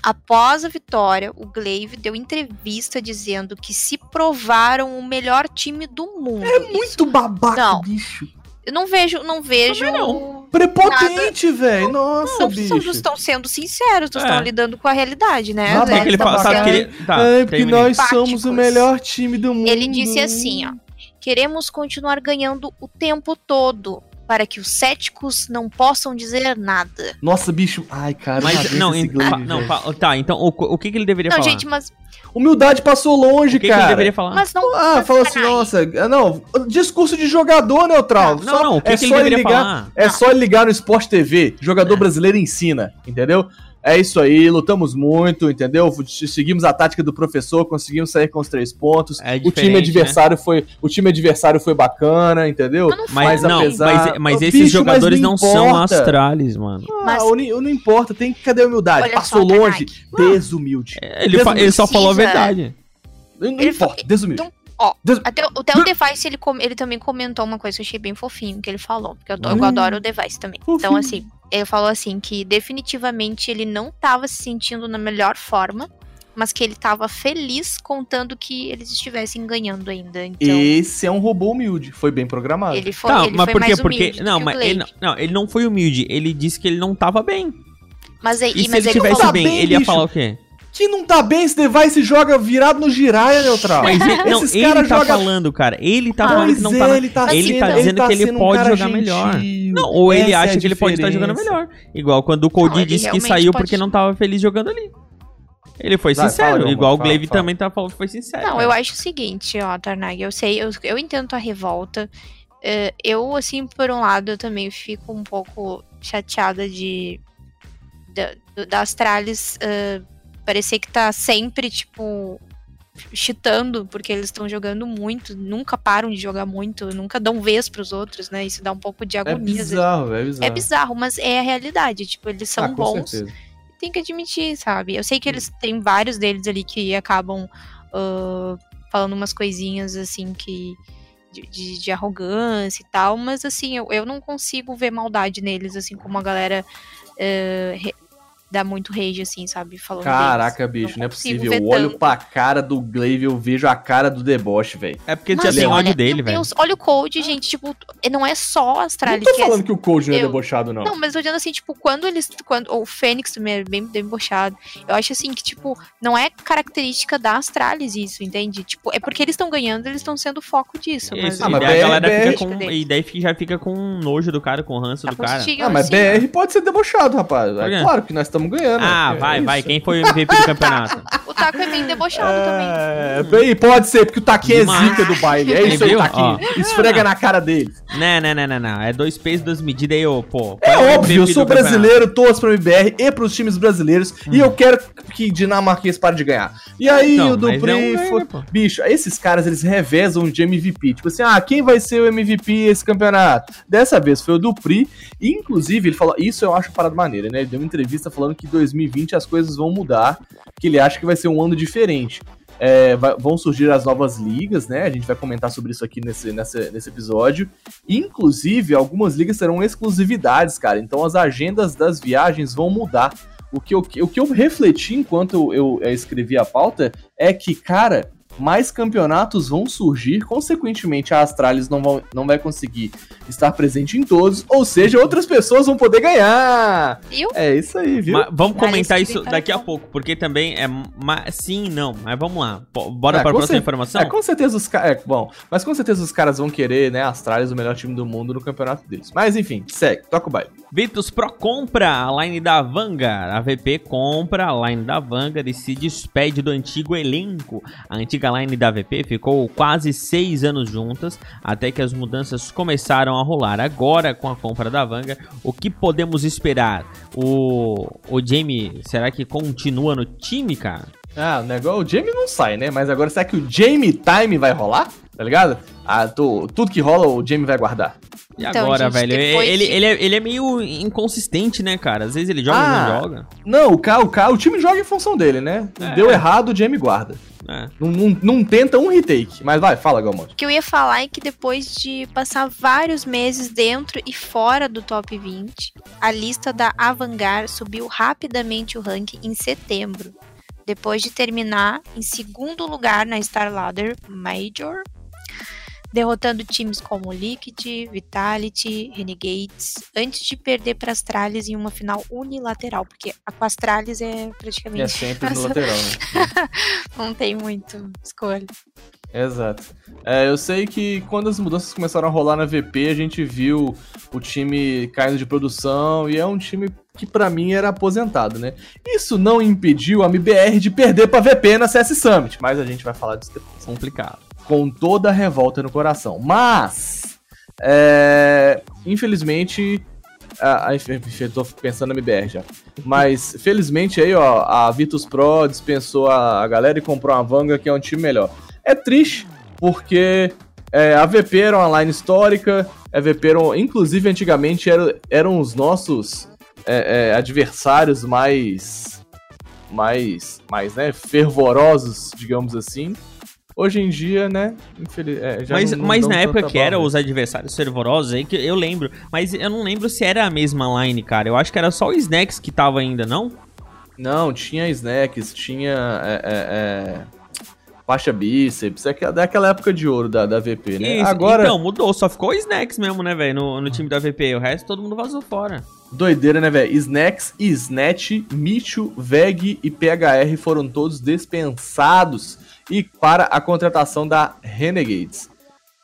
após a vitória, o Glaive deu entrevista dizendo que se provaram o melhor time do mundo. é muito babaca, Não. bicho. Eu não vejo, não vejo. não. Prepotente, velho. Nossa, Não, bicho. não estão sendo sinceros, não É. estão lidando com a realidade, né? Ah, O que, ele fala? Sabe que ele. Tá, é, porque nós somos o Empáticos. melhor time do mundo. Ele disse assim, ó. Queremos continuar ganhando o tempo todo para que os céticos não possam dizer nada. Nossa, bicho. Ai, cara. Mas, não, em- não tá, então o, o que, que ele deveria Não, falar? gente, mas, Humildade passou longe, o que, que cara. ele deveria falar? mas não. Ah, mas, fala assim, nossa, ah, não, discurso de jogador neutral. não, só, não, o que, é que ele só deveria ligar, falar? É Não. só ele ligar no Sport TV. Jogador brasileiro ensina, entendeu? É isso aí, lutamos muito, entendeu? Seguimos a tática do professor, conseguimos sair com os três pontos. É o time diferente, adversário foi, o time adversário foi bacana, entendeu? Mas não. Mas, Mas não, apesar- mas, mas Ô, esses bicho, jogadores mas não não são. Astralis, mano. Mas- Ah, o ni- não importa, tem cadê a humildade? Olha Passou só, longe, desumilde. Ele, fa- ele só falou a verdade. Não Ele importa, desumilde. Então, ó, Des- Até, o- até o Device, ele, com- ele também comentou uma coisa que eu achei bem fofinho, que ele falou. Porque eu, eu Hum. adoro o Device também. Então, Fofinho. assim, ele falou assim, que definitivamente ele não tava se sentindo na melhor forma, mas que ele tava feliz contando que eles estivessem ganhando ainda. Então, Esse é um robô humilde, foi bem programado. ele foi, Tá, ele mas foi por quê? mais Porque. humilde Não, que o mas ele, não, não, ele não foi humilde. Ele disse que ele não tava bem. Mas aí, E se mas ele ele tivesse falou, bem, bem, ele ia bicho. falar o quê? Que não tá bem, esse device joga virado no giraia, neutral. Mas ele, não, Esses ele caras tá jogam- falando, cara. Ele tá Ah, falando que não é, tá. na- ele tá ele sendo- tá dizendo tá que ele um pode cara jogar melhor. gentil. Não, ou ele Essa é acha a que ele pode estar jogando melhor. Igual quando o Cody ele disse que saiu pode- porque não tava feliz jogando ali. Ele foi Vai, sincero, fala, igual o fala, Glaive fala. também tá, falando- foi sincero. Não, eu acho o seguinte, ó, Tarnag, eu sei, eu, eu entendo tua revolta. Eh, eu, assim, por um lado, eu também fico um pouco chateada de da, do- da Astralis parecer que tá sempre, tipo, chitando, porque eles estão jogando muito, nunca param de jogar muito, nunca dão vez pros outros, né? Isso dá um pouco de É agonia. às vezes. bizarro, é bizarro. É bizarro, mas é a realidade. Tipo, eles são Ah, bons certeza. tem que admitir, sabe? Eu sei que eles têm vários deles ali que acabam ah, falando umas coisinhas assim que. De, de- de arrogância e tal, mas assim, eu, eu não consigo ver maldade neles, assim, como a galera re- dá muito rage, assim, sabe? Falando Caraca, deles. bicho, não é consigo possível. Eu olho tanto. pra cara do Glaive, eu vejo a cara do deboche, velho. É porque Mas, já tem ódio dele, velho. Olha o Code, gente, tipo, não é só a Não Astralis tô que é falando que o Cold não é eu- debochado, não. Não, mas eu tô dizendo assim, tipo, quando eles. Quando, o Fênix também é bem debochado. Eu acho assim que, tipo, não é característica da Astralis isso, entende? Tipo, é porque eles estão ganhando, eles estão sendo foco disso. Mas, Ah, e mas daí a BR galera fica BR com. dele. E daí já fica com nojo do cara, com ranço tá do cara. Ah, mas assim, BR pode ser debochado, rapaz. É claro que nós estamos ganhando. Ah, É vai, isso. vai. Quem foi o MVP do campeonato? O Taco é bem debochado também. É, bem, pode ser, porque o Taquinho é zica do baile. É isso aí? Taquinho. Esfrega na cara dele. Não, não, não, não, não. É dois pesos, duas medidas aí, ô, pô. É o óbvio, eu sou brasileiro, torço pra MBR e pros times brasileiros. E eu quero que dinamarquês pare de ganhar. E aí Então, o Dupri é ganho, foi. né? Bicho, esses caras eles revezam de MVP. Tipo assim, ah, quem vai ser o MVP esse campeonato? Dessa vez foi o Dupri. E, inclusive, ele falou. Isso eu acho uma parada maneira, né? Ele deu uma entrevista falando que 2020 as coisas vão mudar. Que ele acha que vai ser um ano diferente. É, vai- vão surgir as novas ligas, né? A gente vai comentar sobre isso aqui nesse, nesse, nesse episódio. Inclusive, algumas ligas terão exclusividades, cara. Então as agendas das viagens vão mudar. O que eu, o que eu refleti enquanto eu, eu escrevi a pauta é que, cara, mais campeonatos vão surgir, consequentemente a Astralis não, vão, não vai conseguir estar presente em todos, ou seja, outras pessoas vão poder ganhar. Viu? É isso aí, viu? Mas vamos comentar isso daqui a pouco, porque também é sim e não. Mas vamos lá. Bora É, para a próxima informação? É, com certeza os caras. É, bom, mas com certeza os caras vão querer, né, Astralis, o melhor time do mundo no campeonato deles. Mas enfim, segue, toca o baile. Virtus Pro compra a line da Vanguard. A VP compra a line da Vanguard e se despede do antigo elenco. A antiga line da VP ficou quase seis anos juntas, até que as mudanças começaram a rolar. Agora, com a compra da Vanguard, o que podemos esperar? O, o Jamie, será que continua no time, cara? Ah, o negócio, o Jamie não sai, né? Mas agora será que o Jamie Time vai rolar? Tá ligado? Ah, tô, tudo que rola o Jamie vai guardar. E Então, agora, gente, velho? depois Ele, ele, é, ele é meio inconsistente, né, cara? Às vezes ele joga, Ah. não joga. Não, o, K, o, K, o time joga em função dele, né? É. Deu errado, o Jamie guarda. É. Não, não, não tenta um retake. Mas vai, fala, Galmonte. O que eu ia falar é que depois de passar vários meses dentro e fora do top 20, a lista da Avangar subiu rapidamente o ranking em setembro, depois de terminar em segundo lugar na Star Ladder Major, derrotando times como Liquid, Vitality, Renegades, antes de perder para Astralis em uma final unilateral, porque a com Astralis é praticamente é sempre no Nossa. lateral, né? não tem muito escolha. Exato. É, eu sei que quando as mudanças começaram a rolar na VP, a gente viu o time caindo de produção e é um time que pra mim era aposentado, né? Isso não impediu a MBR de perder pra VP na CS Summit, mas a gente vai falar disso depois. Complicado. Com toda a revolta no coração. Mas, é, infelizmente, a, tô pensando na MBR já. Mas, felizmente aí, ó, a Virtus Pro dispensou a, a galera e comprou uma Vanga, que é um time melhor. É triste, porque é, a VP era uma line histórica, a VP eram, inclusive antigamente era, eram os nossos é, é, adversários mais, mais, mais, né, fervorosos, digamos assim. Hoje em dia, né, infeliz, é, já mas não- não mas dão na época que era os adversários fervorosos aí, que eu lembro. Mas eu não lembro se era a mesma line, cara. Eu acho que era só o Snacks que tava ainda, não? Não, tinha snacks, tinha é, é, é, faixa bíceps, é que- daquela época de ouro da, da VP, né? Isso, Agora, Então, mudou. Só ficou o Snacks mesmo, né, velho? No, no time da VP. O resto todo mundo vazou fora. doideira, né, velho? Snacks, Snatch, Micho, Veg e PHR foram todos dispensados e para a contratação da Renegades.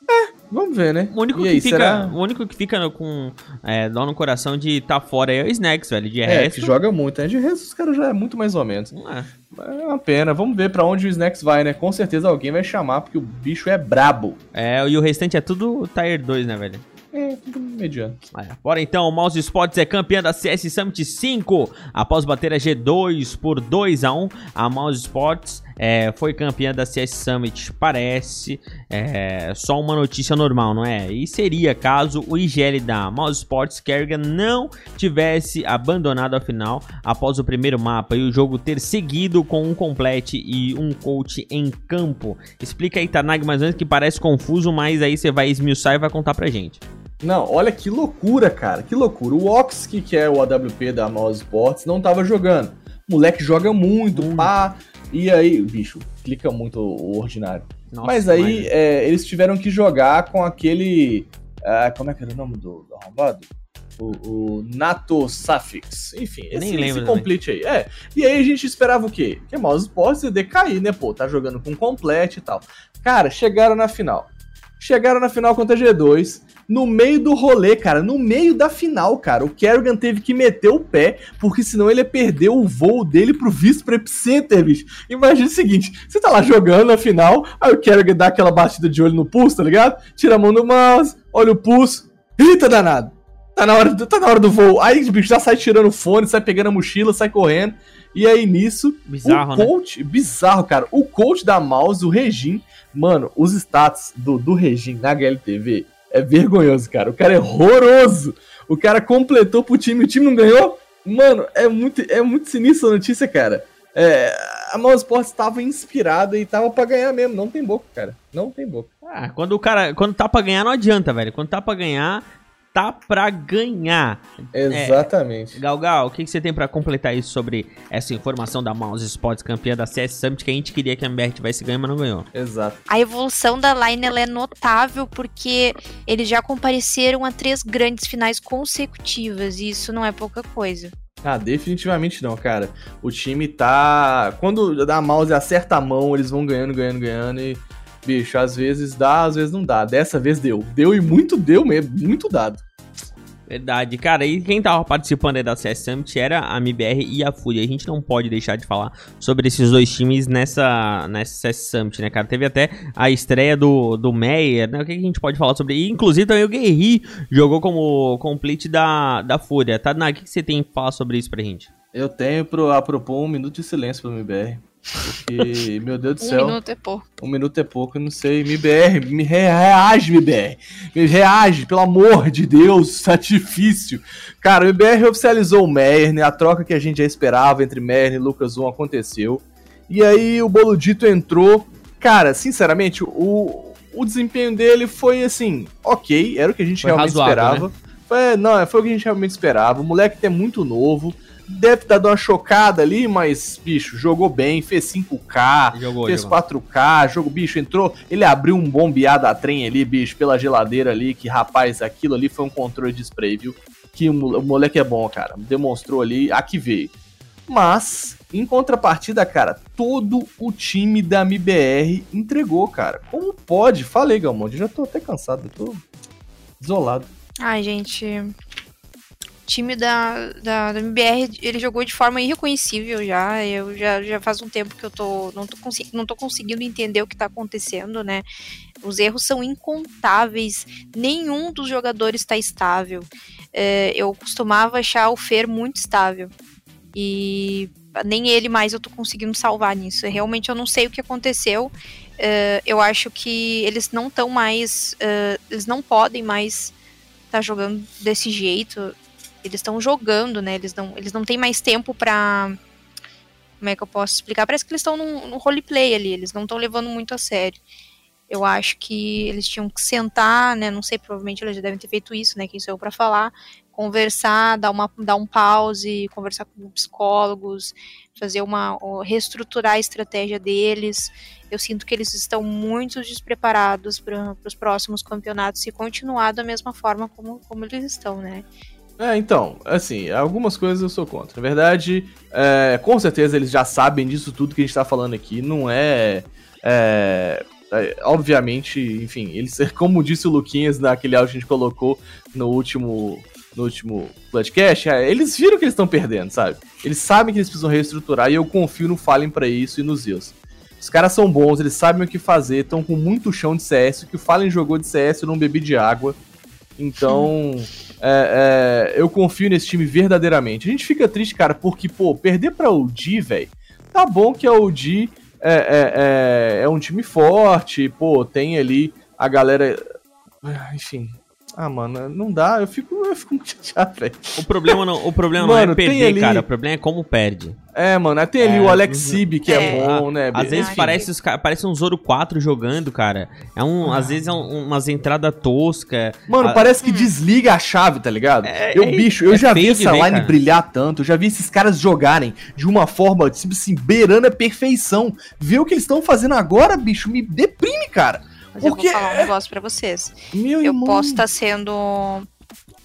É, vamos ver, né? O único, e que, aí, fica, será? o único que fica com é, dó no coração de tá fora aí é o Snacks, velho. De É, resto. que joga muito, né? De resto, os caras já é muito mais ou menos. não é. Uma pena. Vamos ver pra onde o Snacks vai, né? Com certeza alguém vai chamar, porque o bicho é brabo. É, e o restante é tudo Tier 2, né, velho? É, tudo mediano. É. Bora então, o Mouse Sports é campeã da CS Summit 5. Após bater a G2 por 2 a 1 a Mouse Sports é, foi campeã da CS Summit. Parece é, só uma notícia normal, não é? E seria caso o IGL da Mouse Sports Kerrigan não tivesse abandonado a final após o primeiro mapa e o jogo ter seguido com um complete e um coach em campo. Explica aí, Tanag, mais ou menos que parece confuso, mas aí você vai esmiuçar e vai contar pra gente. Não, olha que loucura, cara. Que loucura. O Ox, que é o AWP da Mouse Sports, não tava jogando. O moleque joga muito, pá. E aí, bicho, clica muito o ordinário. Nossa, Mas aí, é, eles tiveram que jogar com aquele. ah, como é que era o nome do, do arrombado? O, o Nato Suffix. Enfim, esse, Nem lembro esse complete aí. É. E aí a gente esperava o quê? Que a Mouse Sports decair, né? Pô, tá jogando com complete e tal. Cara, chegaram na final. Chegaram na final contra a G2. No meio do rolê, cara, no meio da final, cara, o Kerrigan teve que meter o pé, porque senão ele ia perder o voo dele pro vice pro Epicenter, bicho. Imagina o seguinte, você tá lá jogando na final, aí o Kerrigan dá aquela batida de olho no pulso, tá ligado? Tira a mão do mouse, olha o pulso, eita danado. Tá na hora do, tá na hora do voo. Aí o bicho já sai tirando o fone, sai pegando a mochila, sai correndo. E aí nisso, Bizarro, o né? coach, bizarro, cara. O coach da mouse, o Regin, mano, os status do, do Regin na HLTV é vergonhoso, cara. O cara é horroroso. O cara completou pro time, o time não ganhou. Mano, é muito, é muito sinistra a notícia, cara. É, a Mouse Sports tava inspirada e tava pra ganhar mesmo. Não tem boca, cara. Não tem boca. Ah, quando o cara. Quando tá pra ganhar, não adianta, velho. Quando tá pra ganhar, tá pra ganhar. Exatamente. Galgal, o que, que você tem pra completar isso sobre essa informação da Mouse Sports campeã da CS Summit que a gente queria que a MBR tivesse ganho, mas não ganhou? Exato. A evolução da line ela é notável porque eles já compareceram a três grandes finais consecutivas e isso não é pouca coisa. Ah, definitivamente não, cara. O time tá. Quando a mouse acerta a mão, eles vão ganhando, ganhando, ganhando e. Bicho, às vezes dá, às vezes não dá. Dessa vez deu. Deu e muito deu mesmo, muito dado. Verdade, cara. E quem tava participando aí da CS Summit era a MBR e a Fúria. A gente não pode deixar de falar sobre esses dois times nessa, nessa CS Summit, né, cara? Teve até a estreia do, do Meyer, né? O que, que a gente pode falar sobre E, inclusive, também o Guerri jogou como complete da, da Fúria. Tá, o que, que você tem que falar sobre isso pra gente? Eu tenho pro, a propor um minuto de silêncio pro MBR. Porque, meu Deus do Um céu. minuto é pouco. Um minuto é pouco, eu não sei. MBR, me re- reage, MBR. Me reage, pelo amor de Deus, tá difícil. Cara, o MBR oficializou o Meyer, né? A troca que a gente já esperava entre Meyer e Lucas 1 aconteceu. E aí o Boludito entrou. Cara, sinceramente, o, o desempenho dele foi assim, ok, era o que a gente Foi realmente razoável, né? esperava. Foi, não, foi o que a gente realmente esperava. O moleque é muito novo. Deve estar dando uma chocada ali, mas, bicho, jogou bem, fez 5K, Jogou, fez jogou. 4K, jogo, bicho, entrou, ele abriu um bombeado a trem ali, bicho, pela geladeira ali, que, rapaz, aquilo ali foi um controle de spray, viu? Que o mo- o moleque é bom, cara, demonstrou ali, aqui veio. Mas, em contrapartida, cara, todo o time da MBR entregou, cara. Como pode? Falei, Galmonde, já tô até cansado, eu tô isolado. Ai, gente. Time da, da, da MBR, ele jogou de forma irreconhecível já. Eu já, já faz um tempo que eu tô não, tô não tô conseguindo entender o que tá acontecendo, né? Os erros são incontáveis. Nenhum dos jogadores está estável. É, eu costumava achar o Fer muito estável. E nem ele mais eu tô conseguindo salvar nisso. Realmente eu não sei o que aconteceu. É, eu acho que eles não estão mais. é, eles não podem mais estar jogando desse jeito. Eles estão jogando, né? Eles não, eles não têm mais tempo pra. Como é que eu posso explicar? Parece que eles estão num, num roleplay ali, eles não estão levando muito a sério. Eu acho que eles tinham que sentar, né? Não sei, provavelmente eles já devem ter feito isso, né? Quem sou eu pra falar, conversar, dar, uma, dar um pause, conversar com psicólogos, fazer uma. reestruturar a estratégia deles. Eu sinto que eles estão muito despreparados para os próximos campeonatos se continuar da mesma forma como, como eles estão, né? É, então, assim, algumas coisas eu sou contra. Na verdade, é, com certeza eles já sabem disso tudo que a gente tá falando aqui. Não é. é, é, obviamente, enfim, eles, como disse o Luquinhas naquele áudio que a gente colocou no último. No último podcast, é, eles viram que eles estão perdendo, sabe? Eles sabem que eles precisam reestruturar e eu confio no Fallen pra isso e nos Zeus. Os caras são bons, eles sabem o que fazer, estão com muito chão de CS. O que o Fallen jogou de CS eu não bebi de água. Então, é, é, eu confio nesse time verdadeiramente. A gente fica triste, cara, porque, pô, perder pra OG, velho. Tá bom que a OG é, é, é, é um time forte, pô, tem ali a galera. Enfim. Ah, mano, não dá. Eu fico, eu fico muito chateado, velho. O problema não, o problema não Mano, é tem perder, ali- cara. O problema é como perde. É, mano, tem ali É, o Alex uhum. Sib, que é, É. bom, né? Às vezes Enfim. parece, os, parece um Zoro 4 jogando, cara. É um, às vezes é um- umas entradas toscas. Mano, Ah, parece que desliga a chave, tá ligado? É, eu, é- bicho, eu é já vi essa ver, line cara. brilhar tanto, eu já vi esses caras jogarem de uma forma, tipo assim, beirando a perfeição. Ver o que eles estão fazendo agora, bicho, me deprime, cara. Mas Porque eu vou falar um negócio pra vocês. Meu Eu irmão. posso estar sendo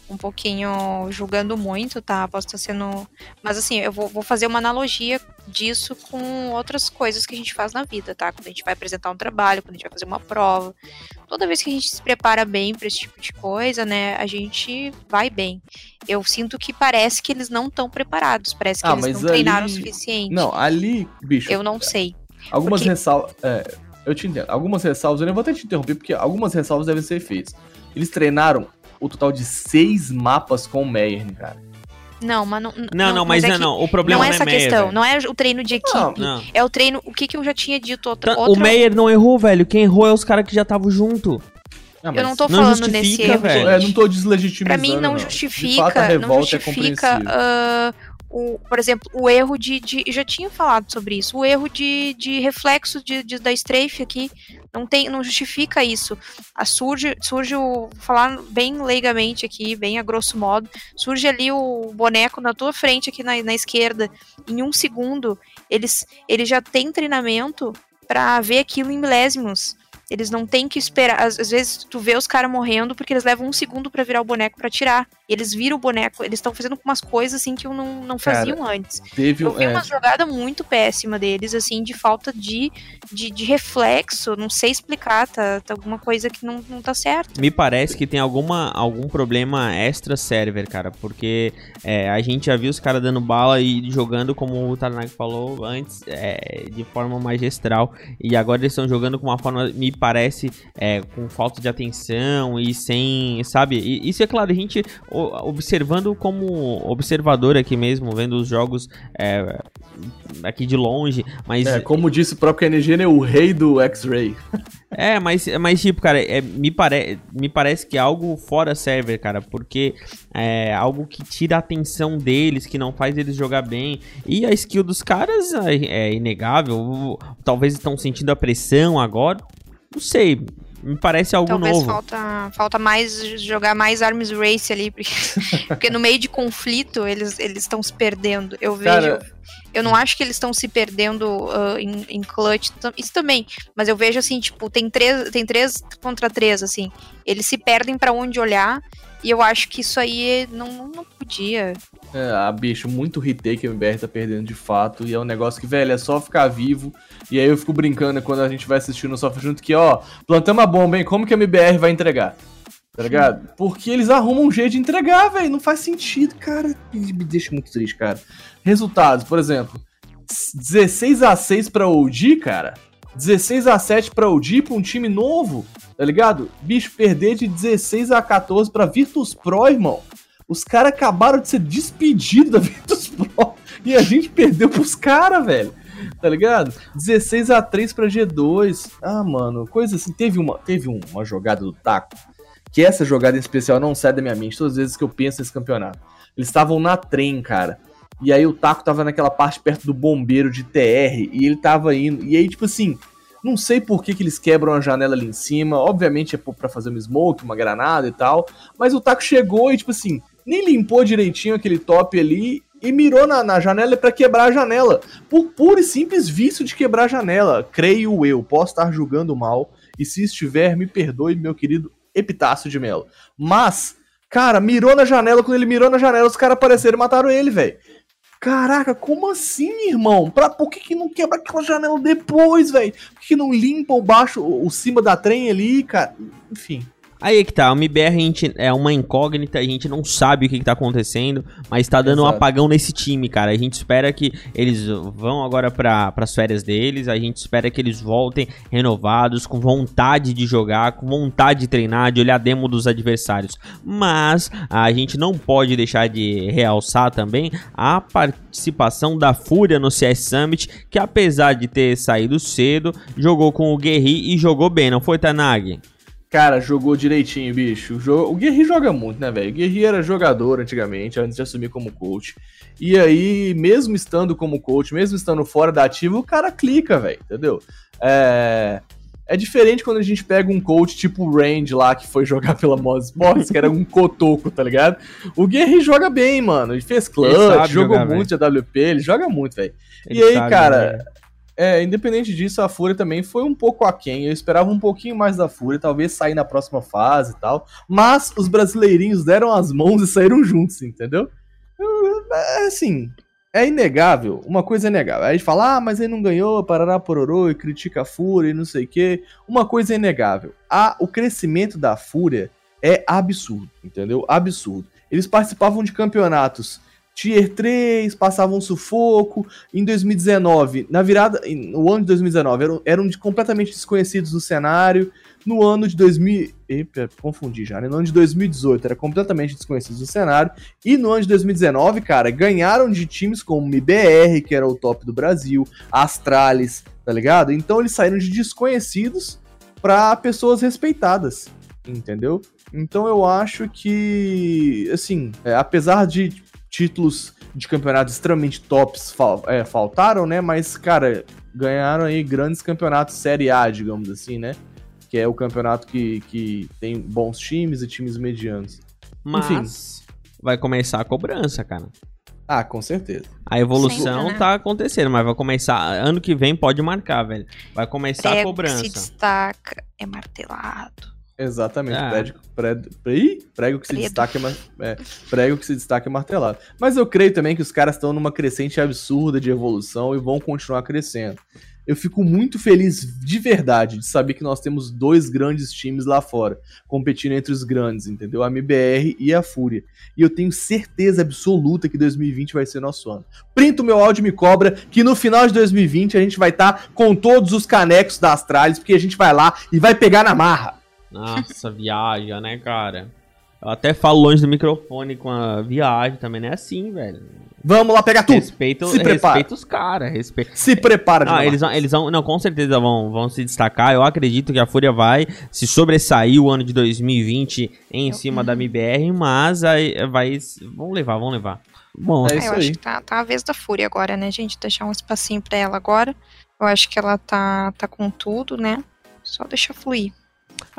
um pouquinho julgando muito, tá? Posso estar sendo. Mas assim, eu vou, vou fazer uma analogia disso com outras coisas que a gente faz na vida, tá? Quando a gente vai apresentar um trabalho, quando a gente vai fazer uma prova. Toda vez que a gente se prepara bem pra esse tipo de coisa, né? A gente vai bem. Eu sinto que parece que eles não estão preparados. Parece que Ah, eles não treinaram o ali- suficiente. Não, ali, bicho, Eu não sei. algumas porque- ressalvas. É, eu te entendo. Algumas ressalvas, eu nem vou até te interromper, porque algumas ressalvas devem ser feitas. Eles treinaram o total de seis mapas com o Meyer, cara. Não, mas não. Não, não, mas, é não, não. O problema não é não essa Meyer, questão. velho. Não é o treino de equipe. Não, Não. É o treino. O que, que eu já tinha dito outra. Outra O Meyer não errou, velho. Quem errou é os caras que já estavam junto. Ah, Eu não tô não falando justifica, nesse erro, velho. gente. É, não tô deslegitimizando. Pra mim não justifica, fato, a não revolta é justifica compreensível. ah, o, por exemplo, o erro de, de. Já tinha falado sobre isso. O erro de, de reflexo de, de da strafe aqui. Não, tem, não justifica isso. A surge, surge o. Falar bem leigamente aqui, bem a grosso modo. Surge ali o boneco na tua frente, aqui na, na esquerda. Em um segundo, eles, ele já tem treinamento para ver aquilo em milésimos. Eles não têm que esperar. Às, às vezes tu vê os caras morrendo porque eles levam um segundo para virar o boneco para tirar. Eles viram o boneco, eles estão fazendo umas coisas assim que não, não faziam Cara, antes. Teve Eu vi é, uma jogada muito péssima deles, assim, de falta de, de, de reflexo. Não sei explicar, tá, tá alguma coisa que não, não tá certo. Me parece que tem alguma, algum problema extra server, cara, porque é, a gente já viu os caras dando bala e jogando, como o Tarnag falou antes, é, de forma magistral. E agora eles estão jogando com uma forma, me parece, é, com falta de atenção e sem, sabe? E, isso é claro, a gente observando como observador aqui mesmo, vendo os jogos é, aqui de longe, mas é, como disse o próprio KNG, né? O rei do X-Ray. é, mas, mas tipo, cara, é, me, pare, me parece que é algo fora server, cara, porque é algo que tira a atenção deles, que não faz eles jogar bem. E a skill dos caras é, é inegável. Talvez estão sentindo a pressão agora. Não sei. Me parece algo Talvez novo. falta, falta mais jogar mais Arms Race ali, porque, porque no meio de conflito eles eles estão se perdendo. Eu vejo. Cara- eu não acho que eles estão se perdendo ah, em, em clutch. Isso também. Mas eu vejo assim, tipo, tem três, tem três contra três, assim. Eles se perdem pra onde olhar. E eu acho que isso aí não, não, podia. É, a bicho, muito retake que a MBR tá perdendo de fato. E é um negócio que, velho, é só ficar vivo. E aí eu fico brincando quando a gente vai assistindo o Sofre Junto que, ó, plantamos a bomba, hein? Como que a MBR vai entregar? Tá ligado? Porque eles arrumam um jeito de entregar, velho. Não faz sentido, cara. Me deixa muito triste, cara. Resultados, por exemplo, 16 a 6 pra OG, cara. 16 a 7 pra OG pra um time novo, tá ligado? Bicho, perder de 16 a 14 pra Virtus Pro, irmão. Os caras acabaram de ser despedidos da Virtus Pro e a gente perdeu pros caras, velho. Tá ligado? 16 a 3 pra G2. Ah, mano, coisa assim. Teve uma, teve um- uma jogada do Taco, que essa jogada em especial não sai da minha mente todas as vezes que eu penso nesse campeonato. Eles estavam na trem, cara. E aí o Taco tava naquela parte perto do bombeiro de TR e ele tava indo. E aí, tipo assim, não sei por que, que eles quebram a janela ali em cima. Obviamente é pra fazer uma smoke, uma granada e tal. Mas o Taco chegou e, tipo assim, nem limpou direitinho aquele top ali e mirou na, na janela pra quebrar a janela. Por puro e simples vício de quebrar a janela. Creio eu, posso estar julgando mal. E se estiver, me perdoe, meu querido Epitácio de Melo. Mas, cara, mirou na janela. Quando ele mirou na janela, os caras apareceram e mataram ele, velho. Caraca, como assim, irmão? Pra, por que, que não quebra aquela janela depois, velho? Por que, que não limpa o baixo, o, o cima da trem ali, cara? Enfim. Aí é que tá, o MBR a gente é uma incógnita, a gente não sabe o que, que tá acontecendo, mas tá dando um Exato. apagão nesse time, cara. A gente espera que eles vão agora para as férias deles, a gente espera que eles voltem renovados, com vontade de jogar, com vontade de treinar, de olhar demo dos adversários. Mas a gente não pode deixar de realçar também a participação da Fúria no CS Summit, que apesar de ter saído cedo, jogou com o Guerri e jogou bem, não foi, Tanag? Cara, jogou direitinho, bicho. O, jo- o Guerri joga muito, né, velho? O Guerri era jogador antigamente, antes de assumir como coach. E aí, mesmo estando como coach, mesmo estando fora da ativa, o cara clica, velho, entendeu? É... é diferente quando a gente pega um coach tipo o Range lá, que foi jogar pela Moz Sports, que era um cotoco, tá ligado? O Guerri joga bem, mano. Ele fez clutch, jogou jogar, muito de AWP, ele joga muito, velho. E aí, cara? É, independente disso, a Fúria também foi um pouco aquém. Eu esperava um pouquinho mais da Fúria, talvez sair na próxima fase e tal. Mas os brasileirinhos deram as mãos e saíram juntos, entendeu? Eu- É assim, é inegável. Uma coisa é inegável. Aí fala, ah, mas ele não ganhou, parará pororô, e critica a Fúria e não sei o quê. Uma coisa é inegável. A, o crescimento da Fúria é absurdo, entendeu? Absurdo. Eles participavam de campeonatos Tier 3, passavam sufoco. Em 2019, na virada, no ano de 2019, eram, eram completamente desconhecidos no cenário. No ano de 2000. Epa, confundi já, né? No ano de 2018 era completamente desconhecidos no cenário. E no ano de 2019, cara, ganharam de times como MBR, que era o top do Brasil, Astralis, tá ligado? Então eles saíram de desconhecidos pra pessoas respeitadas, entendeu? Então eu acho que, assim, é, apesar de títulos de campeonatos extremamente tops fal- é, faltaram, né? Mas, cara, ganharam aí grandes campeonatos Série A, digamos assim, né? Que é o campeonato que, que tem bons times e times medianos. Mas vai começar a cobrança, cara. Ah, com certeza. A evolução Sempre, né? tá acontecendo, mas vai começar. Ano que vem pode marcar, velho. Vai começar a que cobrança. se destaca, é martelado. Exatamente. Ah. Prego, prego, prego que se Predo. destaca é, é, prego que se destaca é martelado. Mas eu creio também que os caras estão numa crescente absurda de evolução e vão continuar crescendo. Eu fico muito feliz de verdade de saber que nós temos dois grandes times lá fora, competindo entre os grandes, entendeu? A MBR e a Fúria. E eu tenho certeza absoluta que 2020 vai ser nosso ano. Printa o meu áudio e me cobra que no final de 2020 a gente vai estar com todos os canecos da Astralis, porque a gente vai lá e vai pegar na marra. Nossa, viaja, né, cara? Eu até falo longe do microfone com a viagem também, não é assim, velho. Vamos lá pegar tudo. Respeita, Se prepara. respeita os caras. Respeita. Se prepara Ah, mamar. eles vão, eles vão, não, com certeza vão, vão se destacar. Eu acredito que a Fúria vai se sobressair o ano de 2020 em cima da MBR, mas aí vai, vão levar, vão levar. Bom, É É, isso eu aí. acho que tá, tá a vez da Fúria agora, né, gente? Deixar um espacinho pra ela agora. Eu acho que ela tá, tá com tudo, né? Só deixa fluir.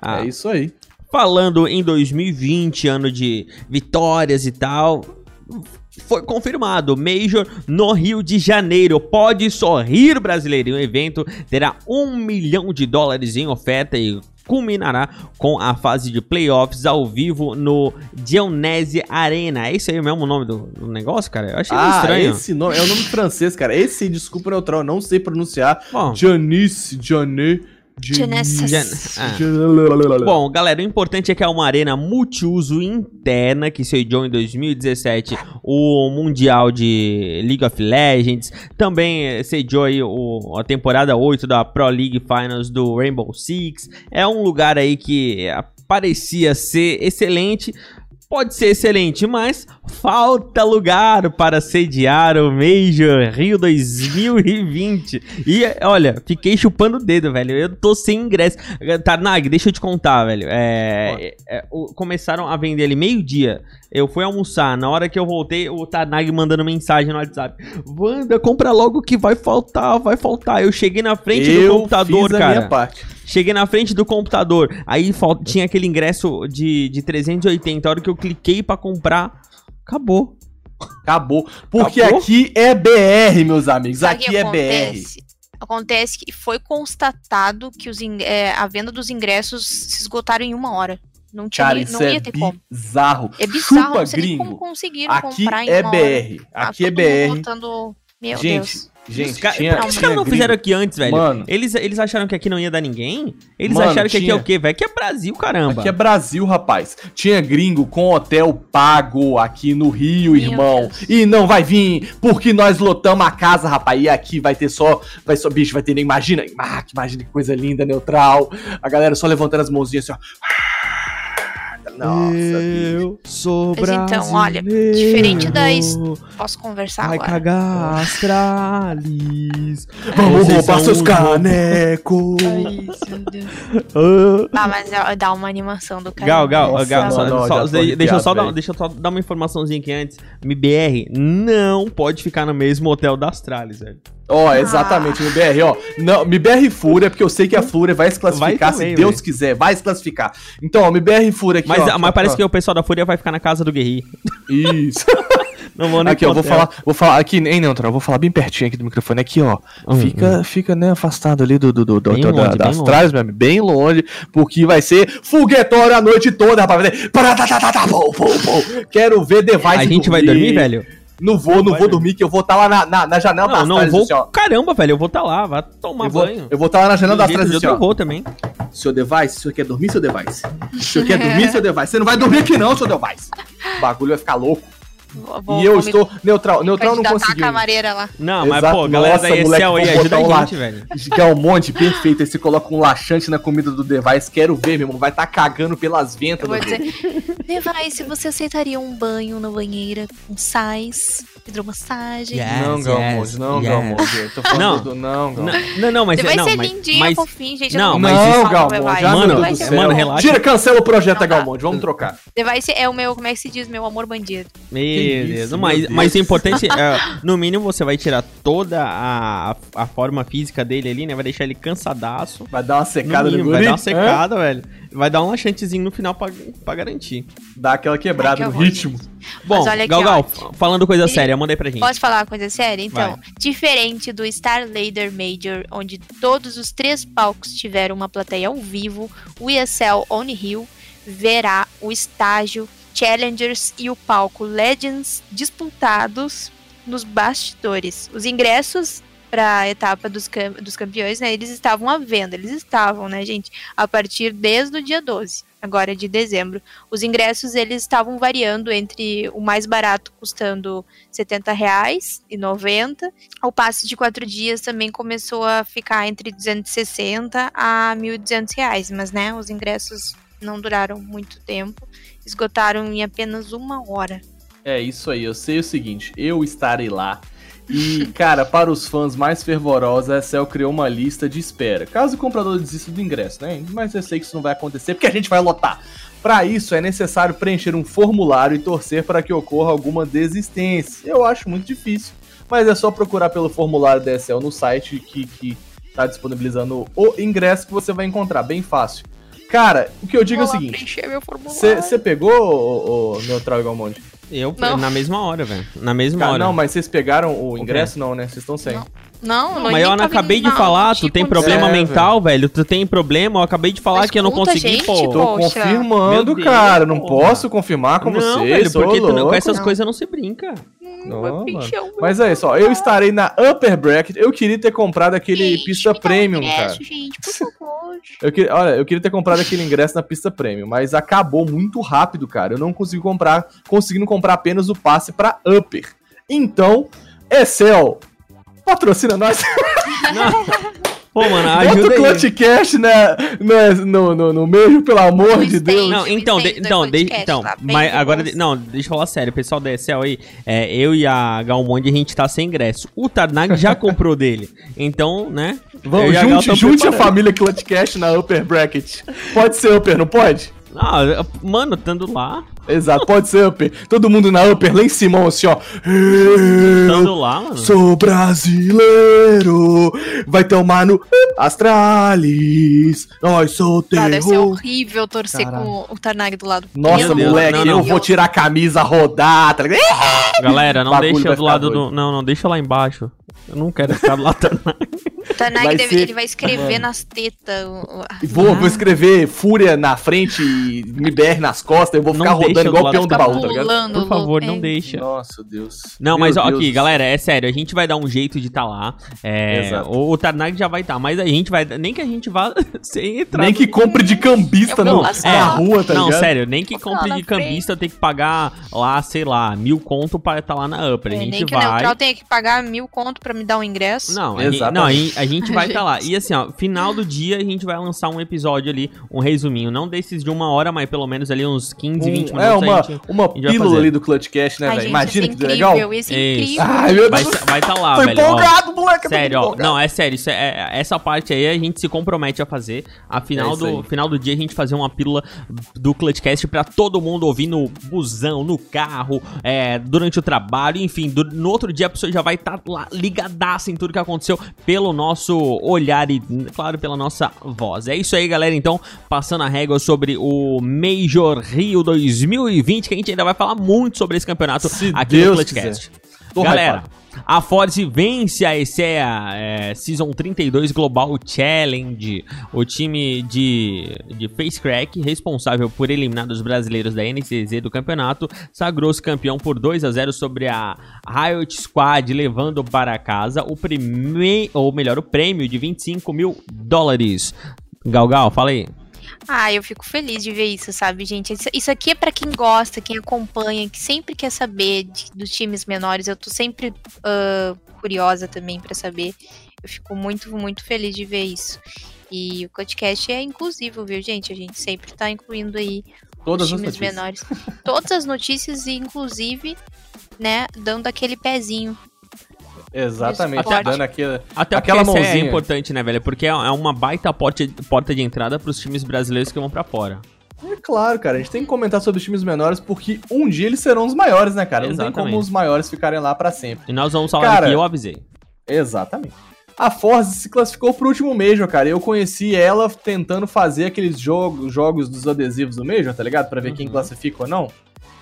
Ah, É isso aí. falando em 2020, ano de vitórias e tal, foi confirmado, Major no Rio de Janeiro. Pode sorrir, brasileiro. O evento terá um milhão de dólares em oferta e culminará com a fase de playoffs ao vivo no Dionese Arena. É esse aí mesmo o nome do, do negócio, cara? Eu achei Ah, estranho. esse nome é o nome francês, cara. Esse, desculpa neutral, eu não sei pronunciar. Bom, Janice, Jané, Genesis. Ah. Bom, galera, o importante é que é uma arena multiuso interna que sediou em 2017 o Mundial de League of Legends. Também eh, sediou aí o, a temporada 8 da Pro League Finals do Rainbow Six. É um lugar aí que eh, parecia ser excelente. Pode ser excelente, mas falta lugar para sediar o Major Rio 2020. E olha, fiquei chupando o dedo, velho. Eu tô sem ingresso. Tarnag, deixa eu te contar, velho. É, é, é, o- começaram a vender ele meio-dia. Eu fui almoçar. Na hora que eu voltei, o Tarnag mandando mensagem no WhatsApp: Wanda, compra logo que vai faltar, vai faltar. Eu cheguei na frente do eu computador, fiz a cara. minha parte. Cheguei na frente do computador, aí tinha aquele ingresso de, de 380. A hora que eu cliquei pra comprar, acabou. Acabou. Porque Acabou? aqui é BR, meus amigos. Sabe aqui é BR. acontece? Que foi constatado que os é, a venda dos ingressos se esgotaram em uma hora. Não, tinha, Cara, isso não ia é ter como. bizarro. É bizarro, Chupa, não sei nem como gringo. conseguiram Aqui comprar em é uma hora. BR. Tá Aqui é todo mundo BR. botando- Meu Gente, Deus. Gente, tinha, por que os tinha caras não gringo. fizeram aqui antes, velho? Mano. Eles, eles acharam que aqui não ia dar ninguém? Eles Mano, acharam que aqui é tinha. o quê, velho? Aqui é Brasil, caramba. Aqui é Brasil, rapaz. Tinha gringo com hotel pago aqui no Rio, Meu irmão. Deus. E não vai vir, porque nós lotamos a casa, rapaz. E aqui vai ter só. Vai só, bicho, vai ter nem. Imagina. Ah, que imagina que coisa linda, neutral. A galera só levantando as mãozinhas assim, ó. Nossa, bicho. sou Mas então, olha, diferente das- Posso conversar Vai agora? cagar, Astralis. Vamos roubar seus canecos. Ai, meu Deus. Ah. Mas ó, dá uma animação do cara. Gal, Gal, Nossa, Gal, só- mano, só- deixa, eu só dar, deixa eu só dar uma informaçãozinha aqui antes. MBR não pode ficar no mesmo hotel da Astralis, velho. Ó, exatamente, MBR, ó. Não, MBR Fúria, porque eu sei que a Fúria vai se classificar, Vai também, se Deus velho. quiser, vai se classificar. Então, ó, MBR Fúria aqui, Mas, ó, mas ó, parece ó. que o pessoal da Fúria vai ficar na casa do Guerri. Isso. Não vou nem Aqui, ó, vou falar, vou falar aqui, hein, Neutral, vou falar bem pertinho aqui do microfone, aqui, ó. Hum, fica, fica, né, afastado ali do, do, do, do da- longe, das bem trás, meu amigo, bem longe, porque vai ser foguetório a noite toda, rapaz. Pô, pô, pô. Quero ver Device A gente vai dormir, velho? Não vou, não Vai vou dormir. que eu vou estar lá na, na, na janela Não, das não trás, vou. assim, ó. Caramba, velho, eu vou estar lá, vai tomar Eu vou, banho. eu vou estar lá na janela Do das trás, assim, ó. eu vou também. Seu device, o senhor quer dormir, seu device? O senhor quer dormir, seu device? Você não vai dormir aqui não, seu device. O bagulho vai ficar louco. Vou- e eu estou neutral. Neutral não conseguiu. camareira lá. Não, mas Exato. pô, galera Nossa, da moleque, Excel aí, ajuda um a gente, velho. Que é um monte perfeito. Aí você coloca um laxante na comida do device. Quero ver, meu irmão. Vai estar cagando pelas ventas. Eu vou do- dizer, Device, você aceitaria um banho na banheira com sais, hidromassagem? Yeah. Não, Yes, Galmonde, yes, não, yes. Galmonde. Eu tô falando Não. do. Não, Não, Galmonde. não, não, mas Device não, é mas, lindinho, mas fofinho, gente. não, eu mas isso- Não, Galmonde, ah, Mano, do céu. mano, relaxa. Tira, cancela o projeto, Não. Galmonde. Vamos trocar. Device é o meu, como é que se diz? Meu amor bandido. Meu Beleza. Mas, mas o importante é, no mínimo, você vai tirar toda a, a forma física dele ali, né? Vai deixar ele cansadaço. Vai dar uma No secada no, mínimo, guri? vai dar uma secada, velho. Vai dar um laxantezinho no final pra, pra garantir. Dá aquela quebrada no que horror, ritmo. Bom, aqui, Gal falando coisa E- séria, manda aí pra gente. Posso falar uma coisa séria? Então, Vai. diferente do Star Lader Major, onde todos os três palcos tiveram uma plateia ao vivo, o ESL On Hill verá o estágio Challengers e o palco Legends disputados nos bastidores. Os ingressos para a etapa dos, cam- dos campeões, né, eles estavam à venda, eles estavam, né, gente, a partir desde o dia 12, agora de dezembro. Os ingressos, eles estavam variando entre o mais barato custando 70 reais e 90. O passe de quatro dias também começou a ficar entre 260 a 1.200 reais, mas né, os ingressos não duraram muito tempo, esgotaram em apenas uma hora. É isso aí, eu sei o seguinte, eu estarei lá. E, cara, para os fãs mais fervorosos, a Excel criou uma lista de espera. Caso o comprador desista do ingresso, né? Mas eu sei que isso não vai acontecer, porque a gente vai lotar. Para isso, é necessário preencher um formulário e torcer para que ocorra alguma desistência. Eu acho muito difícil, mas é só procurar pelo formulário da Excel no site que, que tá disponibilizando o ingresso que você vai encontrar, bem fácil. Cara, o que eu digo é o seguinte, você pegou, o, Neutral Igual Monte? Eu, Não. na mesma hora, velho. Na mesma Cara, hora. não, mas vocês pegaram o ingresso? Não, né? Vocês estão sem. Não. Não, Mas eu não acabei de falar, tu tem problema É, mental, velho. Tu tem problema, eu acabei de falar Mas que eu não consegui, gente, pô. Tô Poxa. confirmando, Deus, cara. Não porra. posso confirmar com não, vocês. velho, sou porque tu não- com essas Não. coisas não se brinca. Não, mano. Mas é isso, ó. Eu estarei na Upper Bracket. Eu queria ter comprado aquele pista premium, cara. Gente, por favor. Eu que- olha, eu queria ter comprado aquele ingresso na pista premium, mas acabou muito rápido, cara. Eu não consegui comprar, conseguindo comprar apenas o passe pra Upper. Então, Excel, patrocina nós. Pô, mano, Bota ajuda o aí. Clutchcast né, no, no, no, no meio, pelo amor No de. Deus. Não, então, de- então, de- então, lá, mas agora, de- não, deixa eu falar sério, pessoal da Excel aí, é, eu e a Galmonde, a gente tá sem ingresso. O Tarnag já comprou dele, então, né? Vamos, e a junte, junte a família Clutchcast na Upper Bracket. Pode ser Upper, não pode? Ah, mano, estando lá, Exato, pode ser Upper. Todo mundo na Upper, lá em cima, assim, ó. Eu estando lá, mano. sou brasileiro. Vai tomar no Astralis. Nós sou Tá, deve ser horrível torcer Caralho. com o Tarnag do lado. Nossa, Meu Deus, moleque, não, não. eu vou tirar a camisa, rodar, tá ligado? Galera, não Bagulho deixa do lado doido. do. Não, não, deixa lá embaixo. Eu não quero ficar do lado do Tarnag. O Tarnag Vai deve- ser- ele vai escrever nas tetas. o- o- Vou, vou escrever Fúria na frente e MBR nas costas. Eu vou Não ficar deixa rodando do igual o peão do baú, tá ligado? pulando, Por favor, é. não deixa. Nossa, Deus. Não, Meu mas ó, Deus aqui, do galera, é sério, a gente vai dar um jeito de estar lá. É, Exato. o, o Tarnag já vai estar, mas a gente vai. Nem que a gente vá sem entrar. Nem que compre de cambista no, vou na rua, tá não, ligado? sério, nem que compre de cambista tem que pagar lá, sei lá, mil conto para estar lá na Upper. A É, gente nem que o vai. Neutral tenha que pagar mil conto pra me dar um ingresso. Não, a Exatamente. não, a gente, vai estar lá. Gente. E assim, ó, final do dia a gente vai lançar um episódio ali, um resuminho. Não desses de uma hora, mas pelo menos ali uns 15, 20 Um- minutos. é uma, a gente, uma pílula ali do Clutchcast, né, velho? Imagina ia que ser legal. Ia ser Isso. Ai, meu vai Deus. estar vai tá lá, Tô velho. ó. empolgado, moleque. eu tô Sério, ó, não, é sério, isso é, essa parte aí a gente se compromete a fazer. A É final, isso do, aí. final do dia a gente fazer uma pílula do Clutchcast pra todo mundo ouvir no busão, no carro, é, durante o trabalho, enfim. do- no outro dia a pessoa já vai estar lá ligadaça em tudo que aconteceu pelo nosso olhar e, claro, pela nossa voz. É isso aí, galera. Então, passando a régua sobre o Major Rio 2020, que a gente ainda vai falar muito sobre esse campeonato Se aqui Deus no Clutchcast. Tô Galera, hypado. A Force vence a ESEA é, Season 32 Global Challenge. O time de, de Face Crack, responsável por eliminar os brasileiros da NCZ do campeonato, sagrou-se campeão por 2 a 0 sobre a Riot Squad, levando para casa o primeiro, ou melhor, o prêmio de 25 mil dólares. Galgal, fala aí. Ah, eu fico feliz de ver isso, sabe, gente? Isso, isso aqui é pra quem gosta, quem acompanha, que sempre quer saber de- dos times menores. Eu tô sempre ah, curiosa também pra saber. Eu fico muito, muito feliz de ver isso. E o podcast é inclusivo, viu, gente? A gente sempre tá incluindo aí Todas os times menores. Todas as notícias, e inclusive, né, dando aquele pezinho. Exatamente, Esporte. dando aquele... Até Aquela essa é mãozinha. importante, né, velho? Porque é é uma baita porta, porta de entrada pros times brasileiros que vão pra fora. É claro, cara, a gente tem que comentar sobre os times menores porque um dia eles serão os maiores, né, cara? Não tem Exatamente. como os maiores ficarem lá pra sempre. E nós vamos falar Cara, aqui, eu avisei. Exatamente. A Force se classificou pro último Major, cara. Eu conheci ela tentando fazer aqueles jogos, jogos dos adesivos do Major, tá ligado? Pra ver quem Uhum. classifica ou não.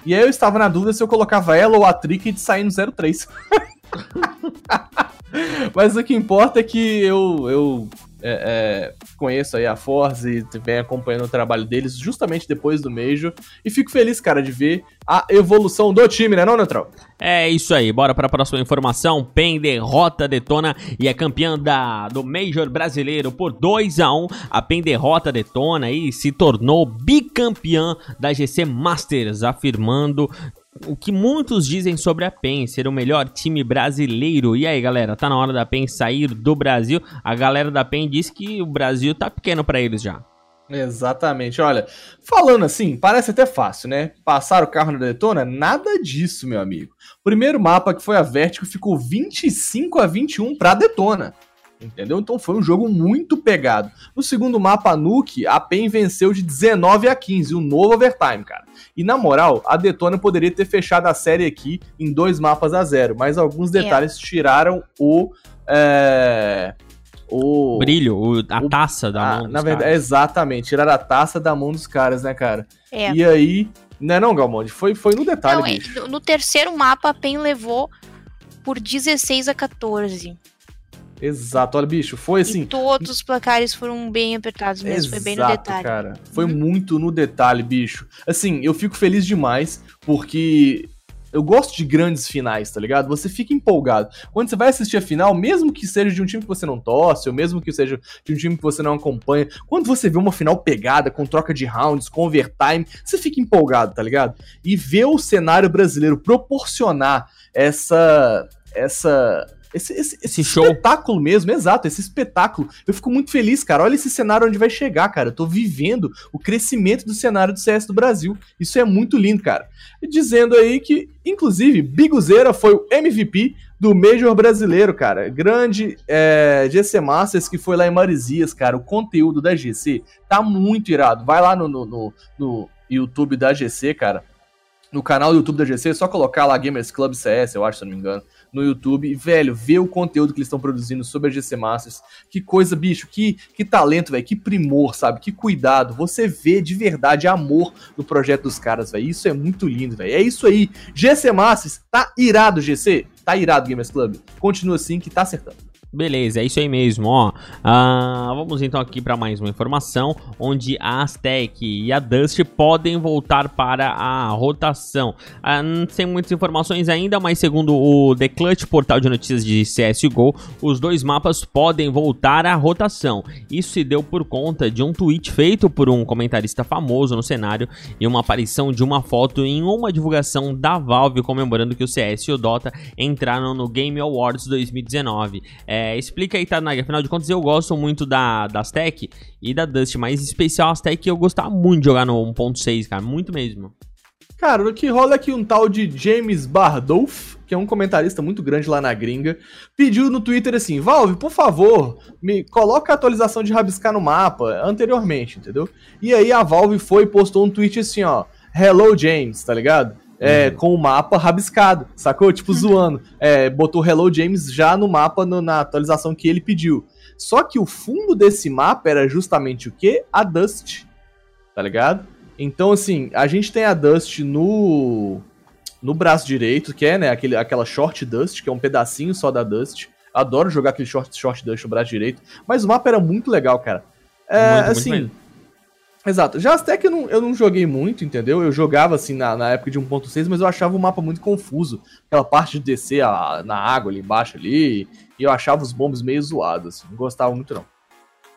E aí eu estava na dúvida se eu colocava ela ou a Trick de sair no 03. Mas o que importa é que eu, eu é, é, conheço aí a Force e venho acompanhando o trabalho deles justamente depois do Major. E fico feliz, cara, de ver a evolução do time, né não, Neutral? É isso aí, bora para a próxima informação. PEN derrota Detona e é campeã da, do Major brasileiro por 2 a 1 A PEN derrota Detona e se tornou bicampeã da GC Masters, afirmando o que muitos dizem sobre a PEN ser o melhor time brasileiro. E aí, galera, tá na hora da PEN sair do Brasil? A galera da PEN diz que o Brasil tá pequeno para eles já. Exatamente, olha, falando assim, parece até fácil, né? Passar o carro na Detona, nada disso, meu amigo. Primeiro mapa que foi a Vertigo ficou 25 a 21 pra Detona. Entendeu? Então foi um jogo muito pegado. No segundo mapa, a Nuke, a PEN venceu de 19 a 15, um novo overtime, cara. E na moral, a Detona poderia ter fechado a série aqui em dois mapas a zero, mas alguns detalhes tiraram o. É, o Brilho, o- a o- taça da ah, mão. dos na verdade, caras. exatamente, tiraram a taça da mão dos caras, né, cara? É. E aí, não é não, Galmonde? Foi, foi no detalhe, Não, é, bicho. no- no terceiro mapa, a PEN levou por 16 a 14. Exato, olha, bicho, foi e assim. todos os placares foram bem apertados mesmo, foi bem no Exato, detalhe. cara. Foi Uhum. muito no detalhe, bicho. Assim, eu fico feliz demais porque eu gosto de grandes finais, tá ligado? Você fica empolgado. Quando você vai assistir a final, mesmo que seja de um time que você não torce, ou mesmo que seja de um time que você não acompanha, quando você vê uma final pegada, com troca de rounds, com overtime, você fica empolgado, tá ligado? E ver o cenário brasileiro proporcionar essa. essa. Esse, esse, esse Esse show. espetáculo mesmo, exato, esse espetáculo. Eu fico muito feliz, cara. Olha esse cenário onde vai chegar, cara. Eu tô vivendo o crescimento do cenário do CS do Brasil. Isso é muito lindo, cara. Dizendo aí que, inclusive, Biguzeira foi o MVP do Major brasileiro, cara. Grande é, GC Masters que foi lá em Marizias, cara. O conteúdo da GC tá muito irado. Vai lá no, no, no, no YouTube da GC, cara. No canal do YouTube da GC, é só colocar lá Gamers Club CS, eu acho, se eu não me engano, no YouTube. E, velho, ver o conteúdo que eles estão produzindo sobre a GC Masters. Que coisa, bicho, que, que talento, velho, que primor, sabe? Que cuidado. Você vê de verdade amor no projeto dos caras, velho. Isso é muito lindo, velho. É isso aí. GC Masters, tá irado, GC? Tá irado, Gamers Club. Continua assim que tá acertando. Beleza, é isso aí mesmo, ó. Ah, vamos então aqui para mais uma informação, onde a Aztec e a Dust podem voltar para a rotação. Ah, não tem muitas informações ainda, mas segundo o The Clutch, portal de notícias de CSGO, os dois mapas podem voltar à rotação. Isso se deu por conta de um tweet feito por um comentarista famoso no cenário e uma aparição de uma foto em uma divulgação da Valve comemorando que o CS e o Dota entraram no Game Awards 2019. É, explica aí, Tanag. Afinal de contas, eu gosto muito da, da Aztec e da Dust, mas em especial a Aztec eu gostava muito de jogar no 1.6, cara. Muito mesmo. Cara, o que rola é que um tal de James Bardolph, que é um comentarista muito grande lá na gringa, pediu no Twitter assim: Valve, por favor, me coloca a atualização de rabiscar no mapa anteriormente, entendeu? E aí a Valve foi e postou um tweet assim: ó, Hello James, tá ligado? É, com o mapa rabiscado, sacou? Tipo, zoando. É, botou Hello James já no mapa no- na atualização que ele pediu. Só que o fundo desse mapa era justamente o quê? A Dust, tá ligado? Então, assim, a gente tem a Dust no no braço direito, que é, né, aquele, aquela short Dust, que é um pedacinho só da Dust. Adoro jogar aquele short, short Dust no braço direito. Mas o mapa era muito legal, cara. É, Muito, muito assim, mesmo. Exato. Já Aztec eu não, eu não joguei muito, entendeu? Eu jogava assim na, na época de 1.6, mas eu achava o mapa muito confuso. Aquela parte de descer a- na água ali embaixo ali. E eu achava os bombos meio zoados. Assim, não gostava muito, não.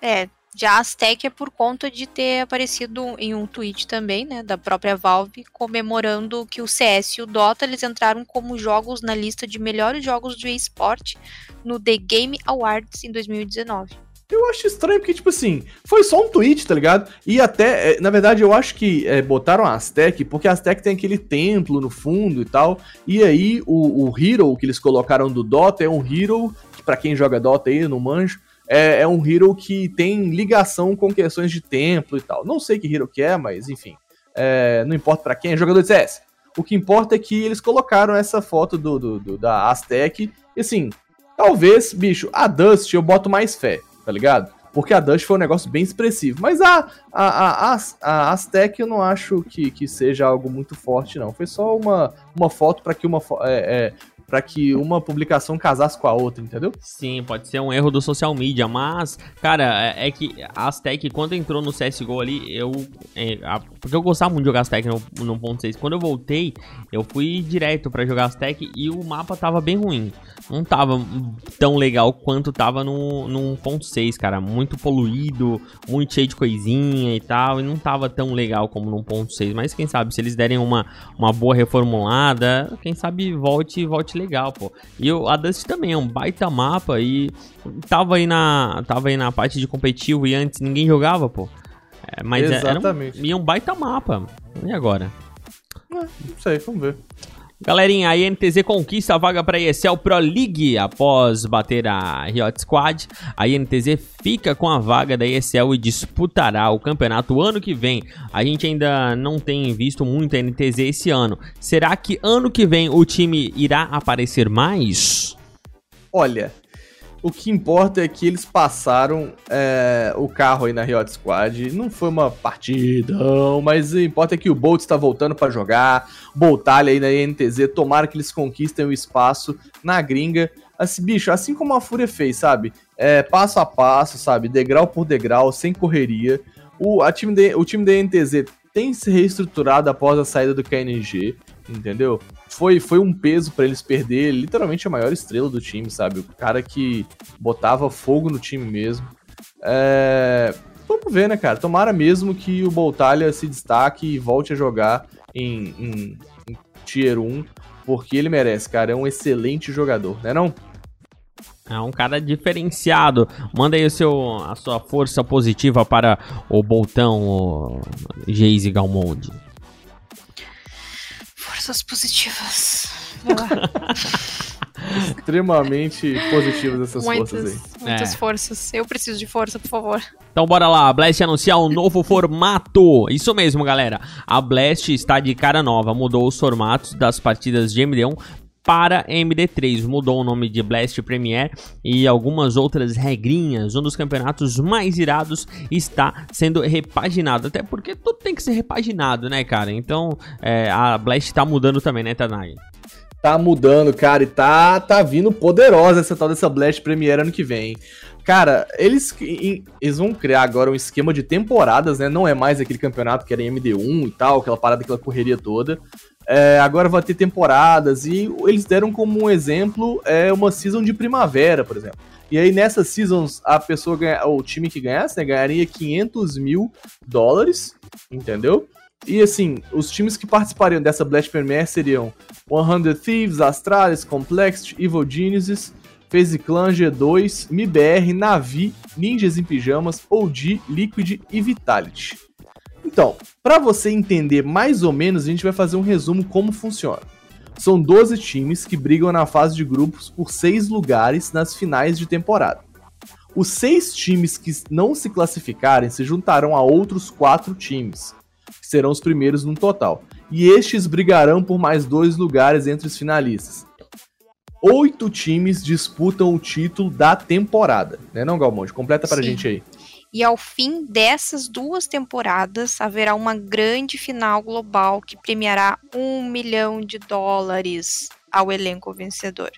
É, já Aztec é por conta de ter aparecido em um tweet também, né, da própria Valve, comemorando que o CS e o Dota eles entraram como jogos na lista de melhores jogos de esporte no The Game Awards em 2019. Eu acho estranho porque, tipo assim, foi só um tweet, tá ligado? E até, é, na verdade, eu acho que é, botaram a Aztec, porque a Aztec tem aquele templo no fundo e tal. E aí, o, o Hero que eles colocaram do Dota é um Hero, que pra quem joga Dota aí, não manjo, é, é um hero que tem ligação com questões de templo e tal. Não sei que hero que é, mas enfim. É, não importa pra quem, é jogador de CS. O que importa é que eles colocaram essa foto do, do, do da Aztec. E assim, talvez, bicho, a Dust eu boto mais fé, tá ligado? Porque a Dust foi um negócio bem expressivo. Mas a, a, a, a, Aztec eu não acho que, que seja algo muito forte, não. Foi só uma, uma foto para que uma, é, é, para que uma publicação casasse com a outra, entendeu? Sim, pode ser um erro do social media, mas, cara, é, é que a Aztec, quando entrou no CSGO ali, eu. É, a, porque eu gostava muito de jogar Aztec no, no ponto 6. Quando eu voltei, eu fui direto para jogar Aztec e o mapa tava bem ruim. Não tava tão legal quanto tava no, no 1.6, cara. Muito poluído, muito cheio de coisinha e tal. E não tava tão legal como no 1.6. Mas quem sabe, se eles derem uma, uma boa reformulada, quem sabe volte volte legal, pô. E o, a Dust também é um baita mapa e tava aí na, tava aí na parte de competitivo e antes ninguém jogava, pô. É, mas Exatamente. Era um, e um baita mapa. E agora? É, não sei, vamos ver. Galerinha, a INTZ conquista a vaga para a ESL Pro League após bater a Riot Squad. A INTZ fica com a vaga da ESL e disputará o campeonato ano que vem. A gente ainda não tem visto muito a NTZ esse ano. Será que ano que vem o time irá aparecer mais? Olha, o que importa é que eles passaram é, o carro aí na Riot Squad. Não foi uma partidão, mas o importa é que o Bolt está voltando para jogar. Boltalha aí na INTZ. Tomara que eles conquistem o espaço na gringa. Assim, bicho, assim como a Fúria fez, sabe? É, passo a passo, sabe? Degrau por degrau, sem correria. O, a time de, o time da INTZ tem se reestruturado após a saída do KNG, entendeu? Foi, foi um peso para eles perder literalmente a maior estrela do time, sabe? O cara que botava fogo no time mesmo. É... Vamos ver, né, cara? Tomara mesmo que o Boltalha se destaque e volte a jogar em, em, em Tier 1, porque ele merece, cara. É um excelente jogador, né não? É um cara diferenciado. Manda aí o seu, a sua força positiva para o Boltão, o Geise Galmonde forças positivas. Extremamente positivas essas muitas, forças aí. Muitas É. forças. Eu preciso de força, por favor. Então bora lá, a Blast anunciar um novo formato. Isso mesmo, galera. A Blast está de cara nova, mudou os formatos das partidas de MD1 para MD3. Mudou o nome de Blast Premier e algumas outras regrinhas. Um dos campeonatos mais irados está sendo repaginado. Até porque tudo tem que ser repaginado, né, cara? Então é, a Blast tá mudando também, né, Tanai? Tá mudando, cara, e tá, tá vindo poderosa essa tal dessa Blast Premiere ano que vem. Cara, eles, eles vão criar agora um esquema de temporadas, né? Não é mais aquele campeonato que era em MD1 e tal, aquela parada, aquela correria toda. É, agora vai ter temporadas e eles deram como um exemplo é, uma season de primavera, por exemplo. E aí nessas seasons a pessoa ganha, o time que ganhasse, né, ganharia 500 mil dólares, entendeu? E assim, os times que participariam dessa Blast Premier seriam 100 Thieves, Astralis, Complexity, Evil Geniuses, FaZe Clan, G2, MIBR, Navi, Ninjas em Pijamas, OG, Liquid e Vitality. Então, para você entender mais ou menos, a gente vai fazer um resumo como funciona. São 12 times que brigam na fase de grupos por 6 lugares nas finais de temporada. Os seis times que não se classificarem se juntarão a outros quatro times, que serão os primeiros no total. E estes brigarão por mais dois lugares entre os finalistas. Oito times disputam o título da temporada. Né não, Galmonte? Completa pra Sim. gente aí. E ao fim dessas duas temporadas, haverá uma grande final global que premiará um milhão de dólares ao elenco vencedor.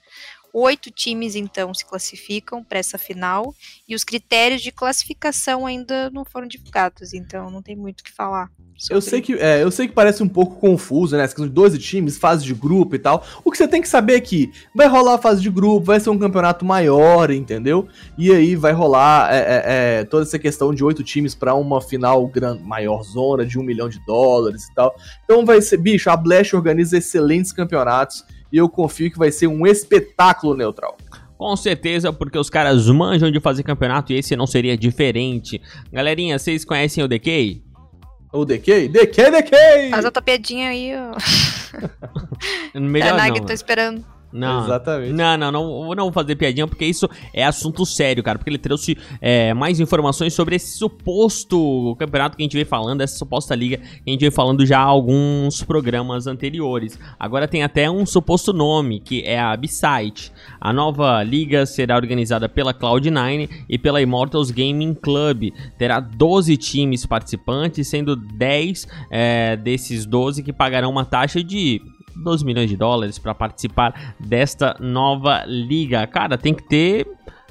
Oito times, então, se classificam para essa final e os critérios de classificação ainda não foram divulgados, então não tem muito o que falar. Eu sei, que, é, eu sei que parece um pouco confuso, né? Essa questão de 12 times, fase de grupo e tal. O que você tem que saber é que vai rolar a fase de grupo, vai ser um campeonato maior, entendeu? E aí vai rolar é, é, é, toda essa questão de oito times pra uma final gran, maior zona de um milhão de dólares e tal. Então vai ser, bicho, a Blast organiza excelentes campeonatos e eu confio que vai ser um espetáculo neutral. Com certeza, porque os caras manjam de fazer campeonato e esse não seria diferente. Galerinha, vocês conhecem o DK? O DK? DK, DK! Faz a piadinha aí, ó. Melhor a Nag, não. tô esperando. Não, Exatamente. Não, não, não, não vou fazer piadinha, porque isso é assunto sério, cara. Porque ele trouxe é, mais informações sobre esse suposto campeonato que a gente veio falando, essa suposta liga que a gente veio falando já há alguns programas anteriores. Agora tem até um suposto nome, que é a B-Site. A nova liga será organizada pela Cloud9 e pela Immortals Gaming Club. Terá 12 times participantes, sendo 10 é, desses 12 que pagarão uma taxa de 12 milhões de dólares para participar desta nova liga. Cara, tem que ter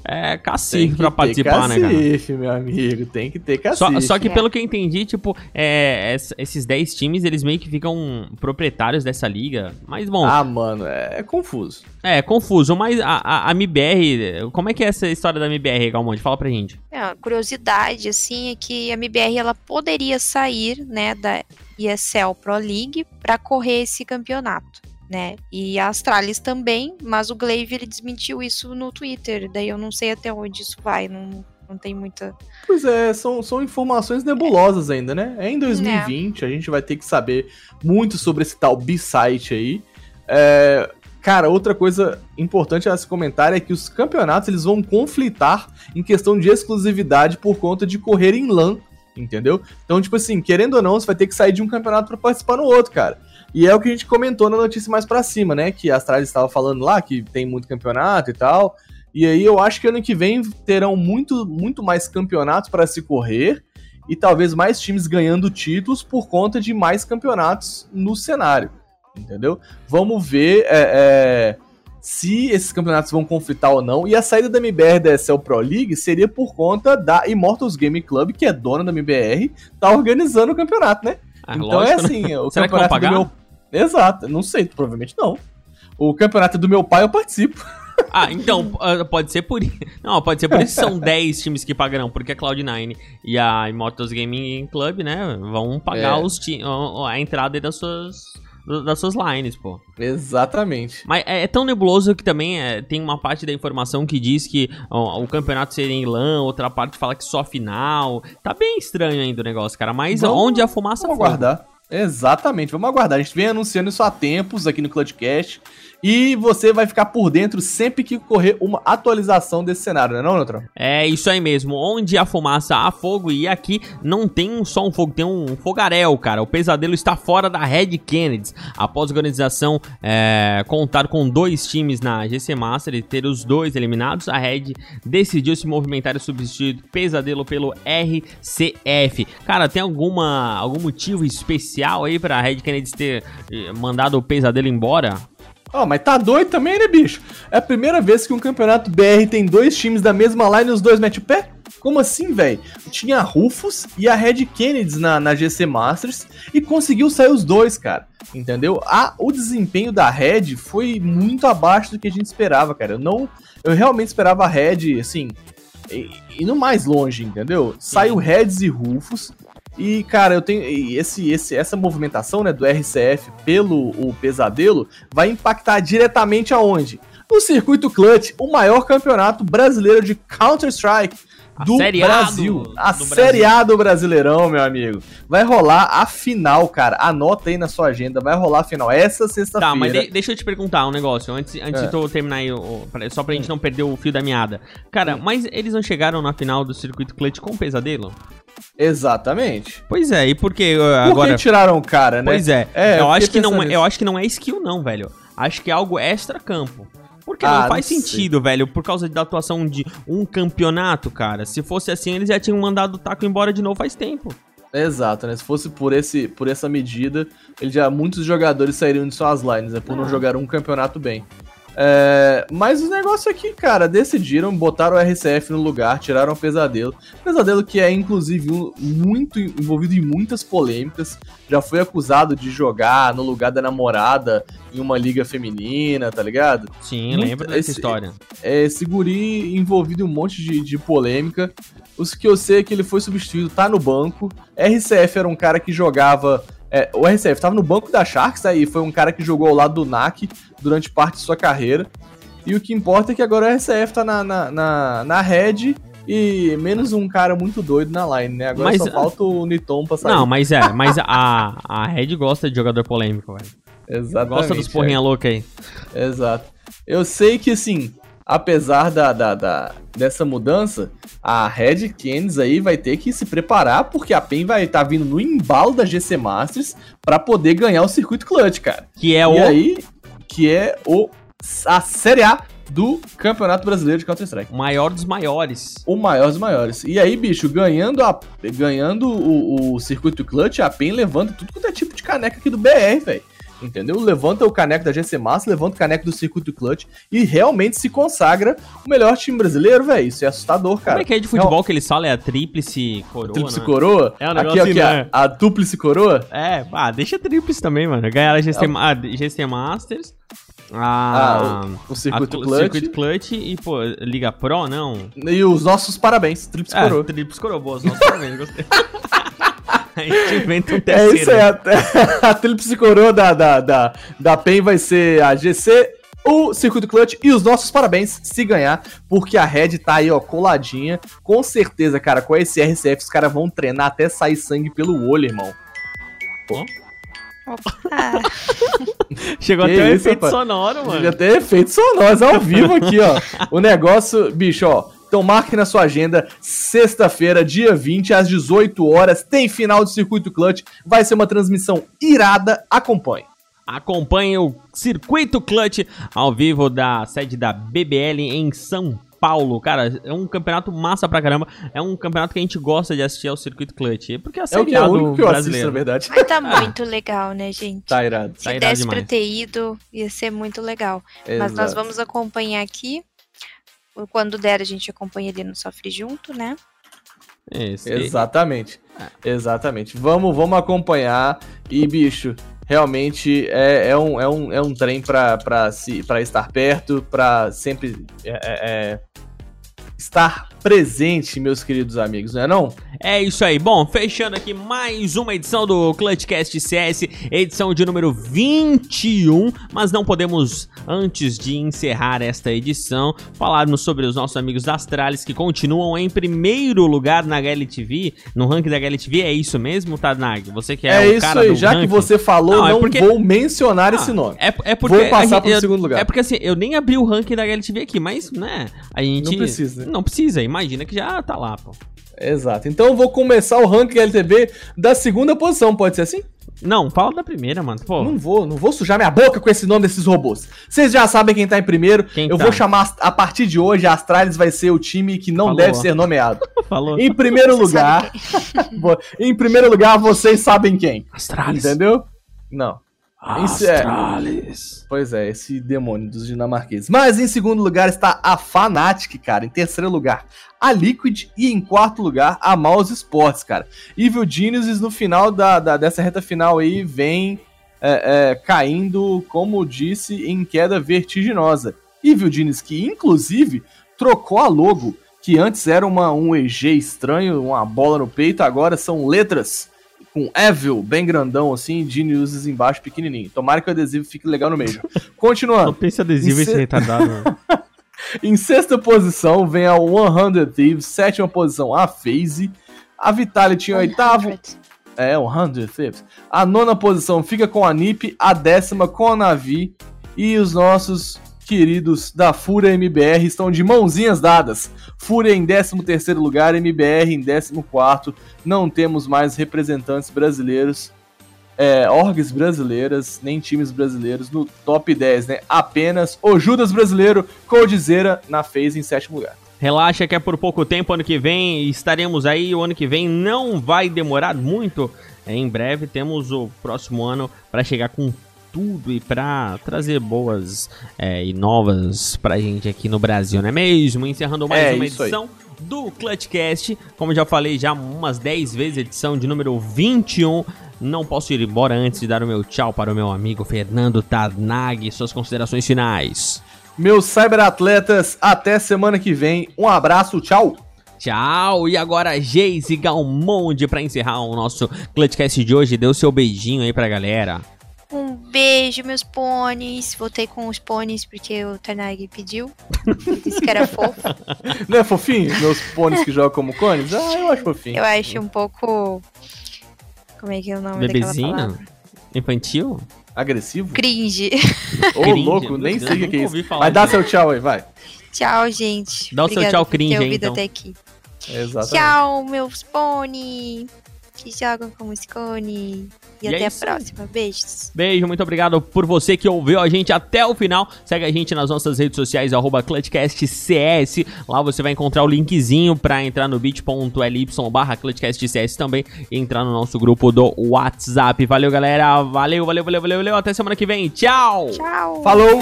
é, cacife pra participar, né, cara? cacife, meu amigo. Tem que ter cacife. Só, só que É. pelo que eu entendi, tipo, é, es- esses 10 times, eles meio que ficam proprietários dessa liga. Mas, bom, Ah, mano, é, é confuso. é confuso. Mas a, a, a MBR, como é que é essa história da MBR, Galmonte? Fala pra gente. É, a curiosidade, assim, é que a MBR ela poderia sair, né, da ESL Pro League para correr esse campeonato, né? E a Astralis também, mas o Glaive ele desmentiu isso no Twitter, daí eu não sei até onde isso vai, não, não tem muita. Pois é, são, são informações nebulosas ainda, né? É em 2020, a gente vai ter que saber muito sobre esse tal B-Site aí. É, cara, outra coisa importante a se comentar é que os campeonatos eles vão conflitar em questão de exclusividade por conta de correr em LAN, entendeu? Então, tipo assim, querendo ou não, você vai ter que sair de um campeonato pra participar no outro, cara. E é o que a gente comentou na notícia mais pra cima, né? Que a Astralis estava falando lá que tem muito campeonato e tal. E aí eu acho que ano que vem terão muito, muito mais campeonatos para se correr e talvez mais times ganhando títulos por conta de mais campeonatos no cenário, entendeu? Vamos ver é, é, se esses campeonatos vão conflitar ou não. E a saída da MBR da ESL Pro League seria por conta da Immortals Game Club, que é dona da MBR, tá organizando o campeonato, né? Ah, então lógico, é né? assim, o Será que vão campeonato pagar? do meu... Exato, não sei, provavelmente não. O campeonato é do meu pai eu participo. Ah, então, ah, pode ser por isso. Não, pode ser por isso que são 10 times que pagarão, porque a Cloud9 e a Immortals Gaming Club, né, vão pagar É. os ti- a entrada das suas, das suas lines, pô. Exatamente. Mas é, é tão nebuloso que também é, tem uma parte da informação que diz que ó, o campeonato seria em LAN, outra parte fala que só final. Tá bem estranho ainda o negócio, cara. Mas Vamos- onde a fumaça Vamos for. aguardar. Exatamente, vamos aguardar. A gente vem anunciando isso há tempos aqui no Clutchcast. E você vai ficar por dentro sempre que ocorrer uma atualização desse cenário, não é não, Neutron? É isso aí mesmo. Onde há fumaça, há fogo. E aqui não tem só um fogo, tem um fogaréu, cara. O pesadelo está fora da Red Kennedy. Após a organização é, contar com dois times na GC Master e ter os dois eliminados, a Red decidiu se movimentar e substituir pesadelo pelo RCF. Cara, tem alguma, algum motivo especial aí pra Red Kennedy ter eh, mandado o pesadelo embora? Ó, mas tá doido também, né, bicho? É a primeira vez que um campeonato BR tem dois times da mesma line e os dois mete o pé? Como assim, velho? Tinha a Rufus e a Red Kennedy na, na GC Masters e conseguiu sair os dois, cara. Entendeu? A, o desempenho da Red foi muito abaixo do que a gente esperava, cara. Eu não. Eu realmente esperava a Red, assim, i- indo mais longe, entendeu? Saiu Reds e Rufus. E, cara, eu tenho. Esse, esse, essa movimentação né, do RCF pelo o pesadelo vai impactar diretamente aonde? No circuito Clutch, o maior campeonato brasileiro de Counter-Strike do A Brasil. do- a do Série Brasil. A do Brasileirão, meu amigo. Vai rolar a final, cara. Anota aí na sua agenda. Vai rolar a final essa sexta-feira. Tá, mas de- deixa eu te perguntar um negócio, antes, antes É. de tu terminar aí, o- o- só pra gente não perder o fio da meada. Cara, Hum. mas eles não chegaram na final do circuito clutch com pesadelo? Exatamente. Pois é, e por que uh, Por agora... que tiraram o cara, né? Pois é, É, eu eu, acho que não, é- nisso. eu acho que não é skill não, velho. Acho que é algo extra-campo. Porque Ah, não não faz sei. sentido, velho, por causa da atuação de um campeonato, cara. Se fosse assim, eles já tinham mandado o taco embora de novo faz tempo. Exato, né? Se fosse por, esse, por essa medida, ele já muitos jogadores sairiam de suas lines, né? Por não Ah. jogar um campeonato bem. É, mas os negócios aqui, cara, decidiram, botaram o RCF no lugar, tiraram o Pesadelo. Pesadelo que é, inclusive, um- muito envolvido em muitas polêmicas. Já foi acusado de jogar no lugar da namorada em uma liga feminina, tá ligado? Sim, Muito- lembro dessa esse- história. é, esse guri envolvido em um monte de, de polêmica. Os que eu sei é que ele foi substituído, tá no banco. RCF era um cara que jogava. É, o RCF tava no banco da Sharks, aí foi um cara que jogou ao lado do NAC durante parte de sua carreira. E o que importa é que agora o RCF tá na, na, na, na Red e menos um cara muito doido na line, né? Agora Mas, só falta o Niton pra sair. Não, mas é, mas a, a Red gosta de jogador polêmico, velho. Exatamente. Gosta dos porrinha louca aí. Exato. Eu sei que, assim, apesar da, da, da- dessa mudança, a Red Canids aí vai ter que se preparar, porque a PEN vai estar vindo no embalo da GC Masters pra poder ganhar o circuito clutch, cara. Que é e o. aí, que é o, a Série A do Campeonato Brasileiro de Counter-Strike. maior dos maiores. O maior dos maiores. E aí, bicho, ganhando, a, ganhando o, o circuito clutch, a PEN levanta tudo quanto é tipo de caneca aqui do BR, velho. Entendeu? Levanta o caneco da GC Massa, levanta o caneco do circuito clutch e realmente se consagra o melhor time brasileiro, velho. Isso é assustador, cara. Como é que é de futebol que eles falam? É a tríplice coroa, Tríplice né? coroa? É um Aqui, negócio aqui, assim, a, né? a dúplice coroa? É, ah, deixa a tríplice também, mano. Ganharam a GC, É a GC Masters. Ah, A, o, o circuito a cl- clutch. Circuit Clutch e, pô, Liga Pro, não. E os nossos parabéns, tríplice É, coroa. tríplice coroa, boas, nossa, parabéns, gostei. a gente inventa um É terceiro. isso aí, a, a tríplice coroa da, da, da, da PEN vai ser a GC, o Circuito Clutch e os nossos parabéns se ganhar, porque a Red tá aí, ó, coladinha. Com certeza, cara, com esse RCF os caras vão treinar até sair sangue pelo olho, irmão. Ah, Chegou Que até um efeito rapaz. sonoro, mano. Já tem efeitos sonoros ao vivo aqui, ó. O negócio, bicho, ó. Então marque na sua agenda, sexta-feira, dia 20, às 18 horas, tem final do Circuito Clutch. Vai ser uma transmissão irada, acompanhe. Acompanhe o Circuito Clutch ao vivo da sede da BBL em São Paulo. Cara, é um campeonato massa pra caramba. É um campeonato que a gente gosta de assistir ao Circuito Clutch. Porque é a É o Série é o único que eu assisto, brasileiro. na verdade. mas tá muito legal, né, gente? Tá irado. Se tá irado desse demais. pra ter ido, ia ser muito legal. Mas nós Exato. vamos acompanhar aqui. Quando der, a gente acompanha ali no Sofre Junto, né? Esse. Exatamente. Exatamente. Vamos, vamos acompanhar. E, bicho, realmente é, é, um, é, um, é um trem pra estar perto, pra sempre é, é, é, estar presente, meus queridos amigos, não é não? É isso aí. Bom, fechando aqui mais uma edição do Clutchcast CS, edição de número 21. Mas não podemos, antes de encerrar esta edição, falarmos sobre os nossos amigos Astralis que continuam em primeiro lugar na HLTV, no ranking da HLTV. É isso mesmo, Tadnag? Você que é, É, o isso cara aí, do já que ranking. você falou, Não, não, é porque- vou mencionar Ah, esse nome. É, é porque Vou passar a pro gente- eu- segundo lugar. É porque assim, eu nem abri o ranking da HLTV aqui, mas, né, a gente... Não precisa. Não precisa, imagina que já tá lá, pô. Exato. Então eu vou começar o ranking LTB da segunda posição, pode ser assim? Não, fala da primeira, mano, pô. Não vou, não vou sujar minha boca com esse nome desses robôs. Vocês já sabem quem tá em primeiro. Quem eu tá? vou chamar, a partir de hoje, a Astralis vai ser o time que não Falou. deve ser nomeado. Falou. Em primeiro Você lugar, em primeiro lugar, vocês sabem quem. Astralis. Entendeu? Não. Isso é- Astralis. Pois é, esse demônio dos dinamarqueses. Mas em segundo lugar está a Fnatic, cara. Em terceiro lugar, a Liquid. E em quarto lugar, a Mouse Sports, cara. Evil Geniuses no final da, da- dessa reta final aí vem é, é, caindo, como disse, em queda vertiginosa. Evil Genius que, inclusive, trocou a logo, que antes era uma, um EG estranho, uma bola no peito, agora são letras com Evil bem grandão assim, Geniuses embaixo pequenininho. Tomara que o adesivo fique legal no meio. Não Continuando. pense adesivo Isso esse é- retardado, mano. Em sexta posição vem a 100 Thieves, sétima posição a FaZe, a Vitality em oitavo, 100. é, 100 Thieves. A nona posição fica com a NiP, a décima com a Navi e os nossos queridos da Fúria MBR estão de mãozinhas dadas. Fúria em 13 terceiro lugar, MBR em 14 quarto. Não temos mais representantes brasileiros, é, orgs brasileiras, nem times brasileiros no top 10, né? Apenas o Judas brasileiro, Coldzera na FaZe em sétimo lugar. Relaxa que é por pouco tempo, ano que vem estaremos aí. O ano que vem não vai demorar muito. Em breve temos o próximo ano para chegar com tudo e para trazer boas é, e novas pra gente aqui no Brasil, não é mesmo? Encerrando mais É, uma isso aí. edição do Clutchcast. Como já falei já umas 10 vezes, edição de número 21. Não posso ir embora antes de dar o meu tchau para o meu amigo Fernando Tadnag. Suas considerações finais. Meus cyberatletas, até semana que vem. Um abraço, tchau! Tchau! E agora, Geise Galmonde, pra encerrar o nosso Clutchcast de hoje. Dê o seu beijinho aí pra galera. Um beijo, meus pôneis. Voltei com os pôneis porque o Tarnag pediu. Disse que era fofo. Não é fofinho? Meus pôneis que jogam como cones? Ah, eu acho fofinho. Eu acho um pouco. Como é que é o nome daquela Bebezinho? palavra? Infantil? Agressivo? Cringe. Ô, Cringe, louco, nem sei o que, é isso. dá disso. seu tchau aí, vai. Tchau, gente. Dá o seu tchau por cringe ter aí, ouvido então. até aqui. Exatamente. Tchau, meus pony. Que jogam como Scone. E, E é até a isso aí. próxima. Beijos. Beijo, muito obrigado por você que ouviu a gente até o final. Segue a gente nas nossas redes sociais, arroba ClutchCastCS. Lá você vai encontrar o linkzinho pra entrar no bit.ly barra ClutchCastCS também e entrar no nosso grupo do WhatsApp. Valeu, galera. Valeu, valeu, valeu, valeu, valeu. Até semana que vem. Tchau! Tchau. Falou!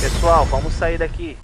Pessoal, vamos sair daqui.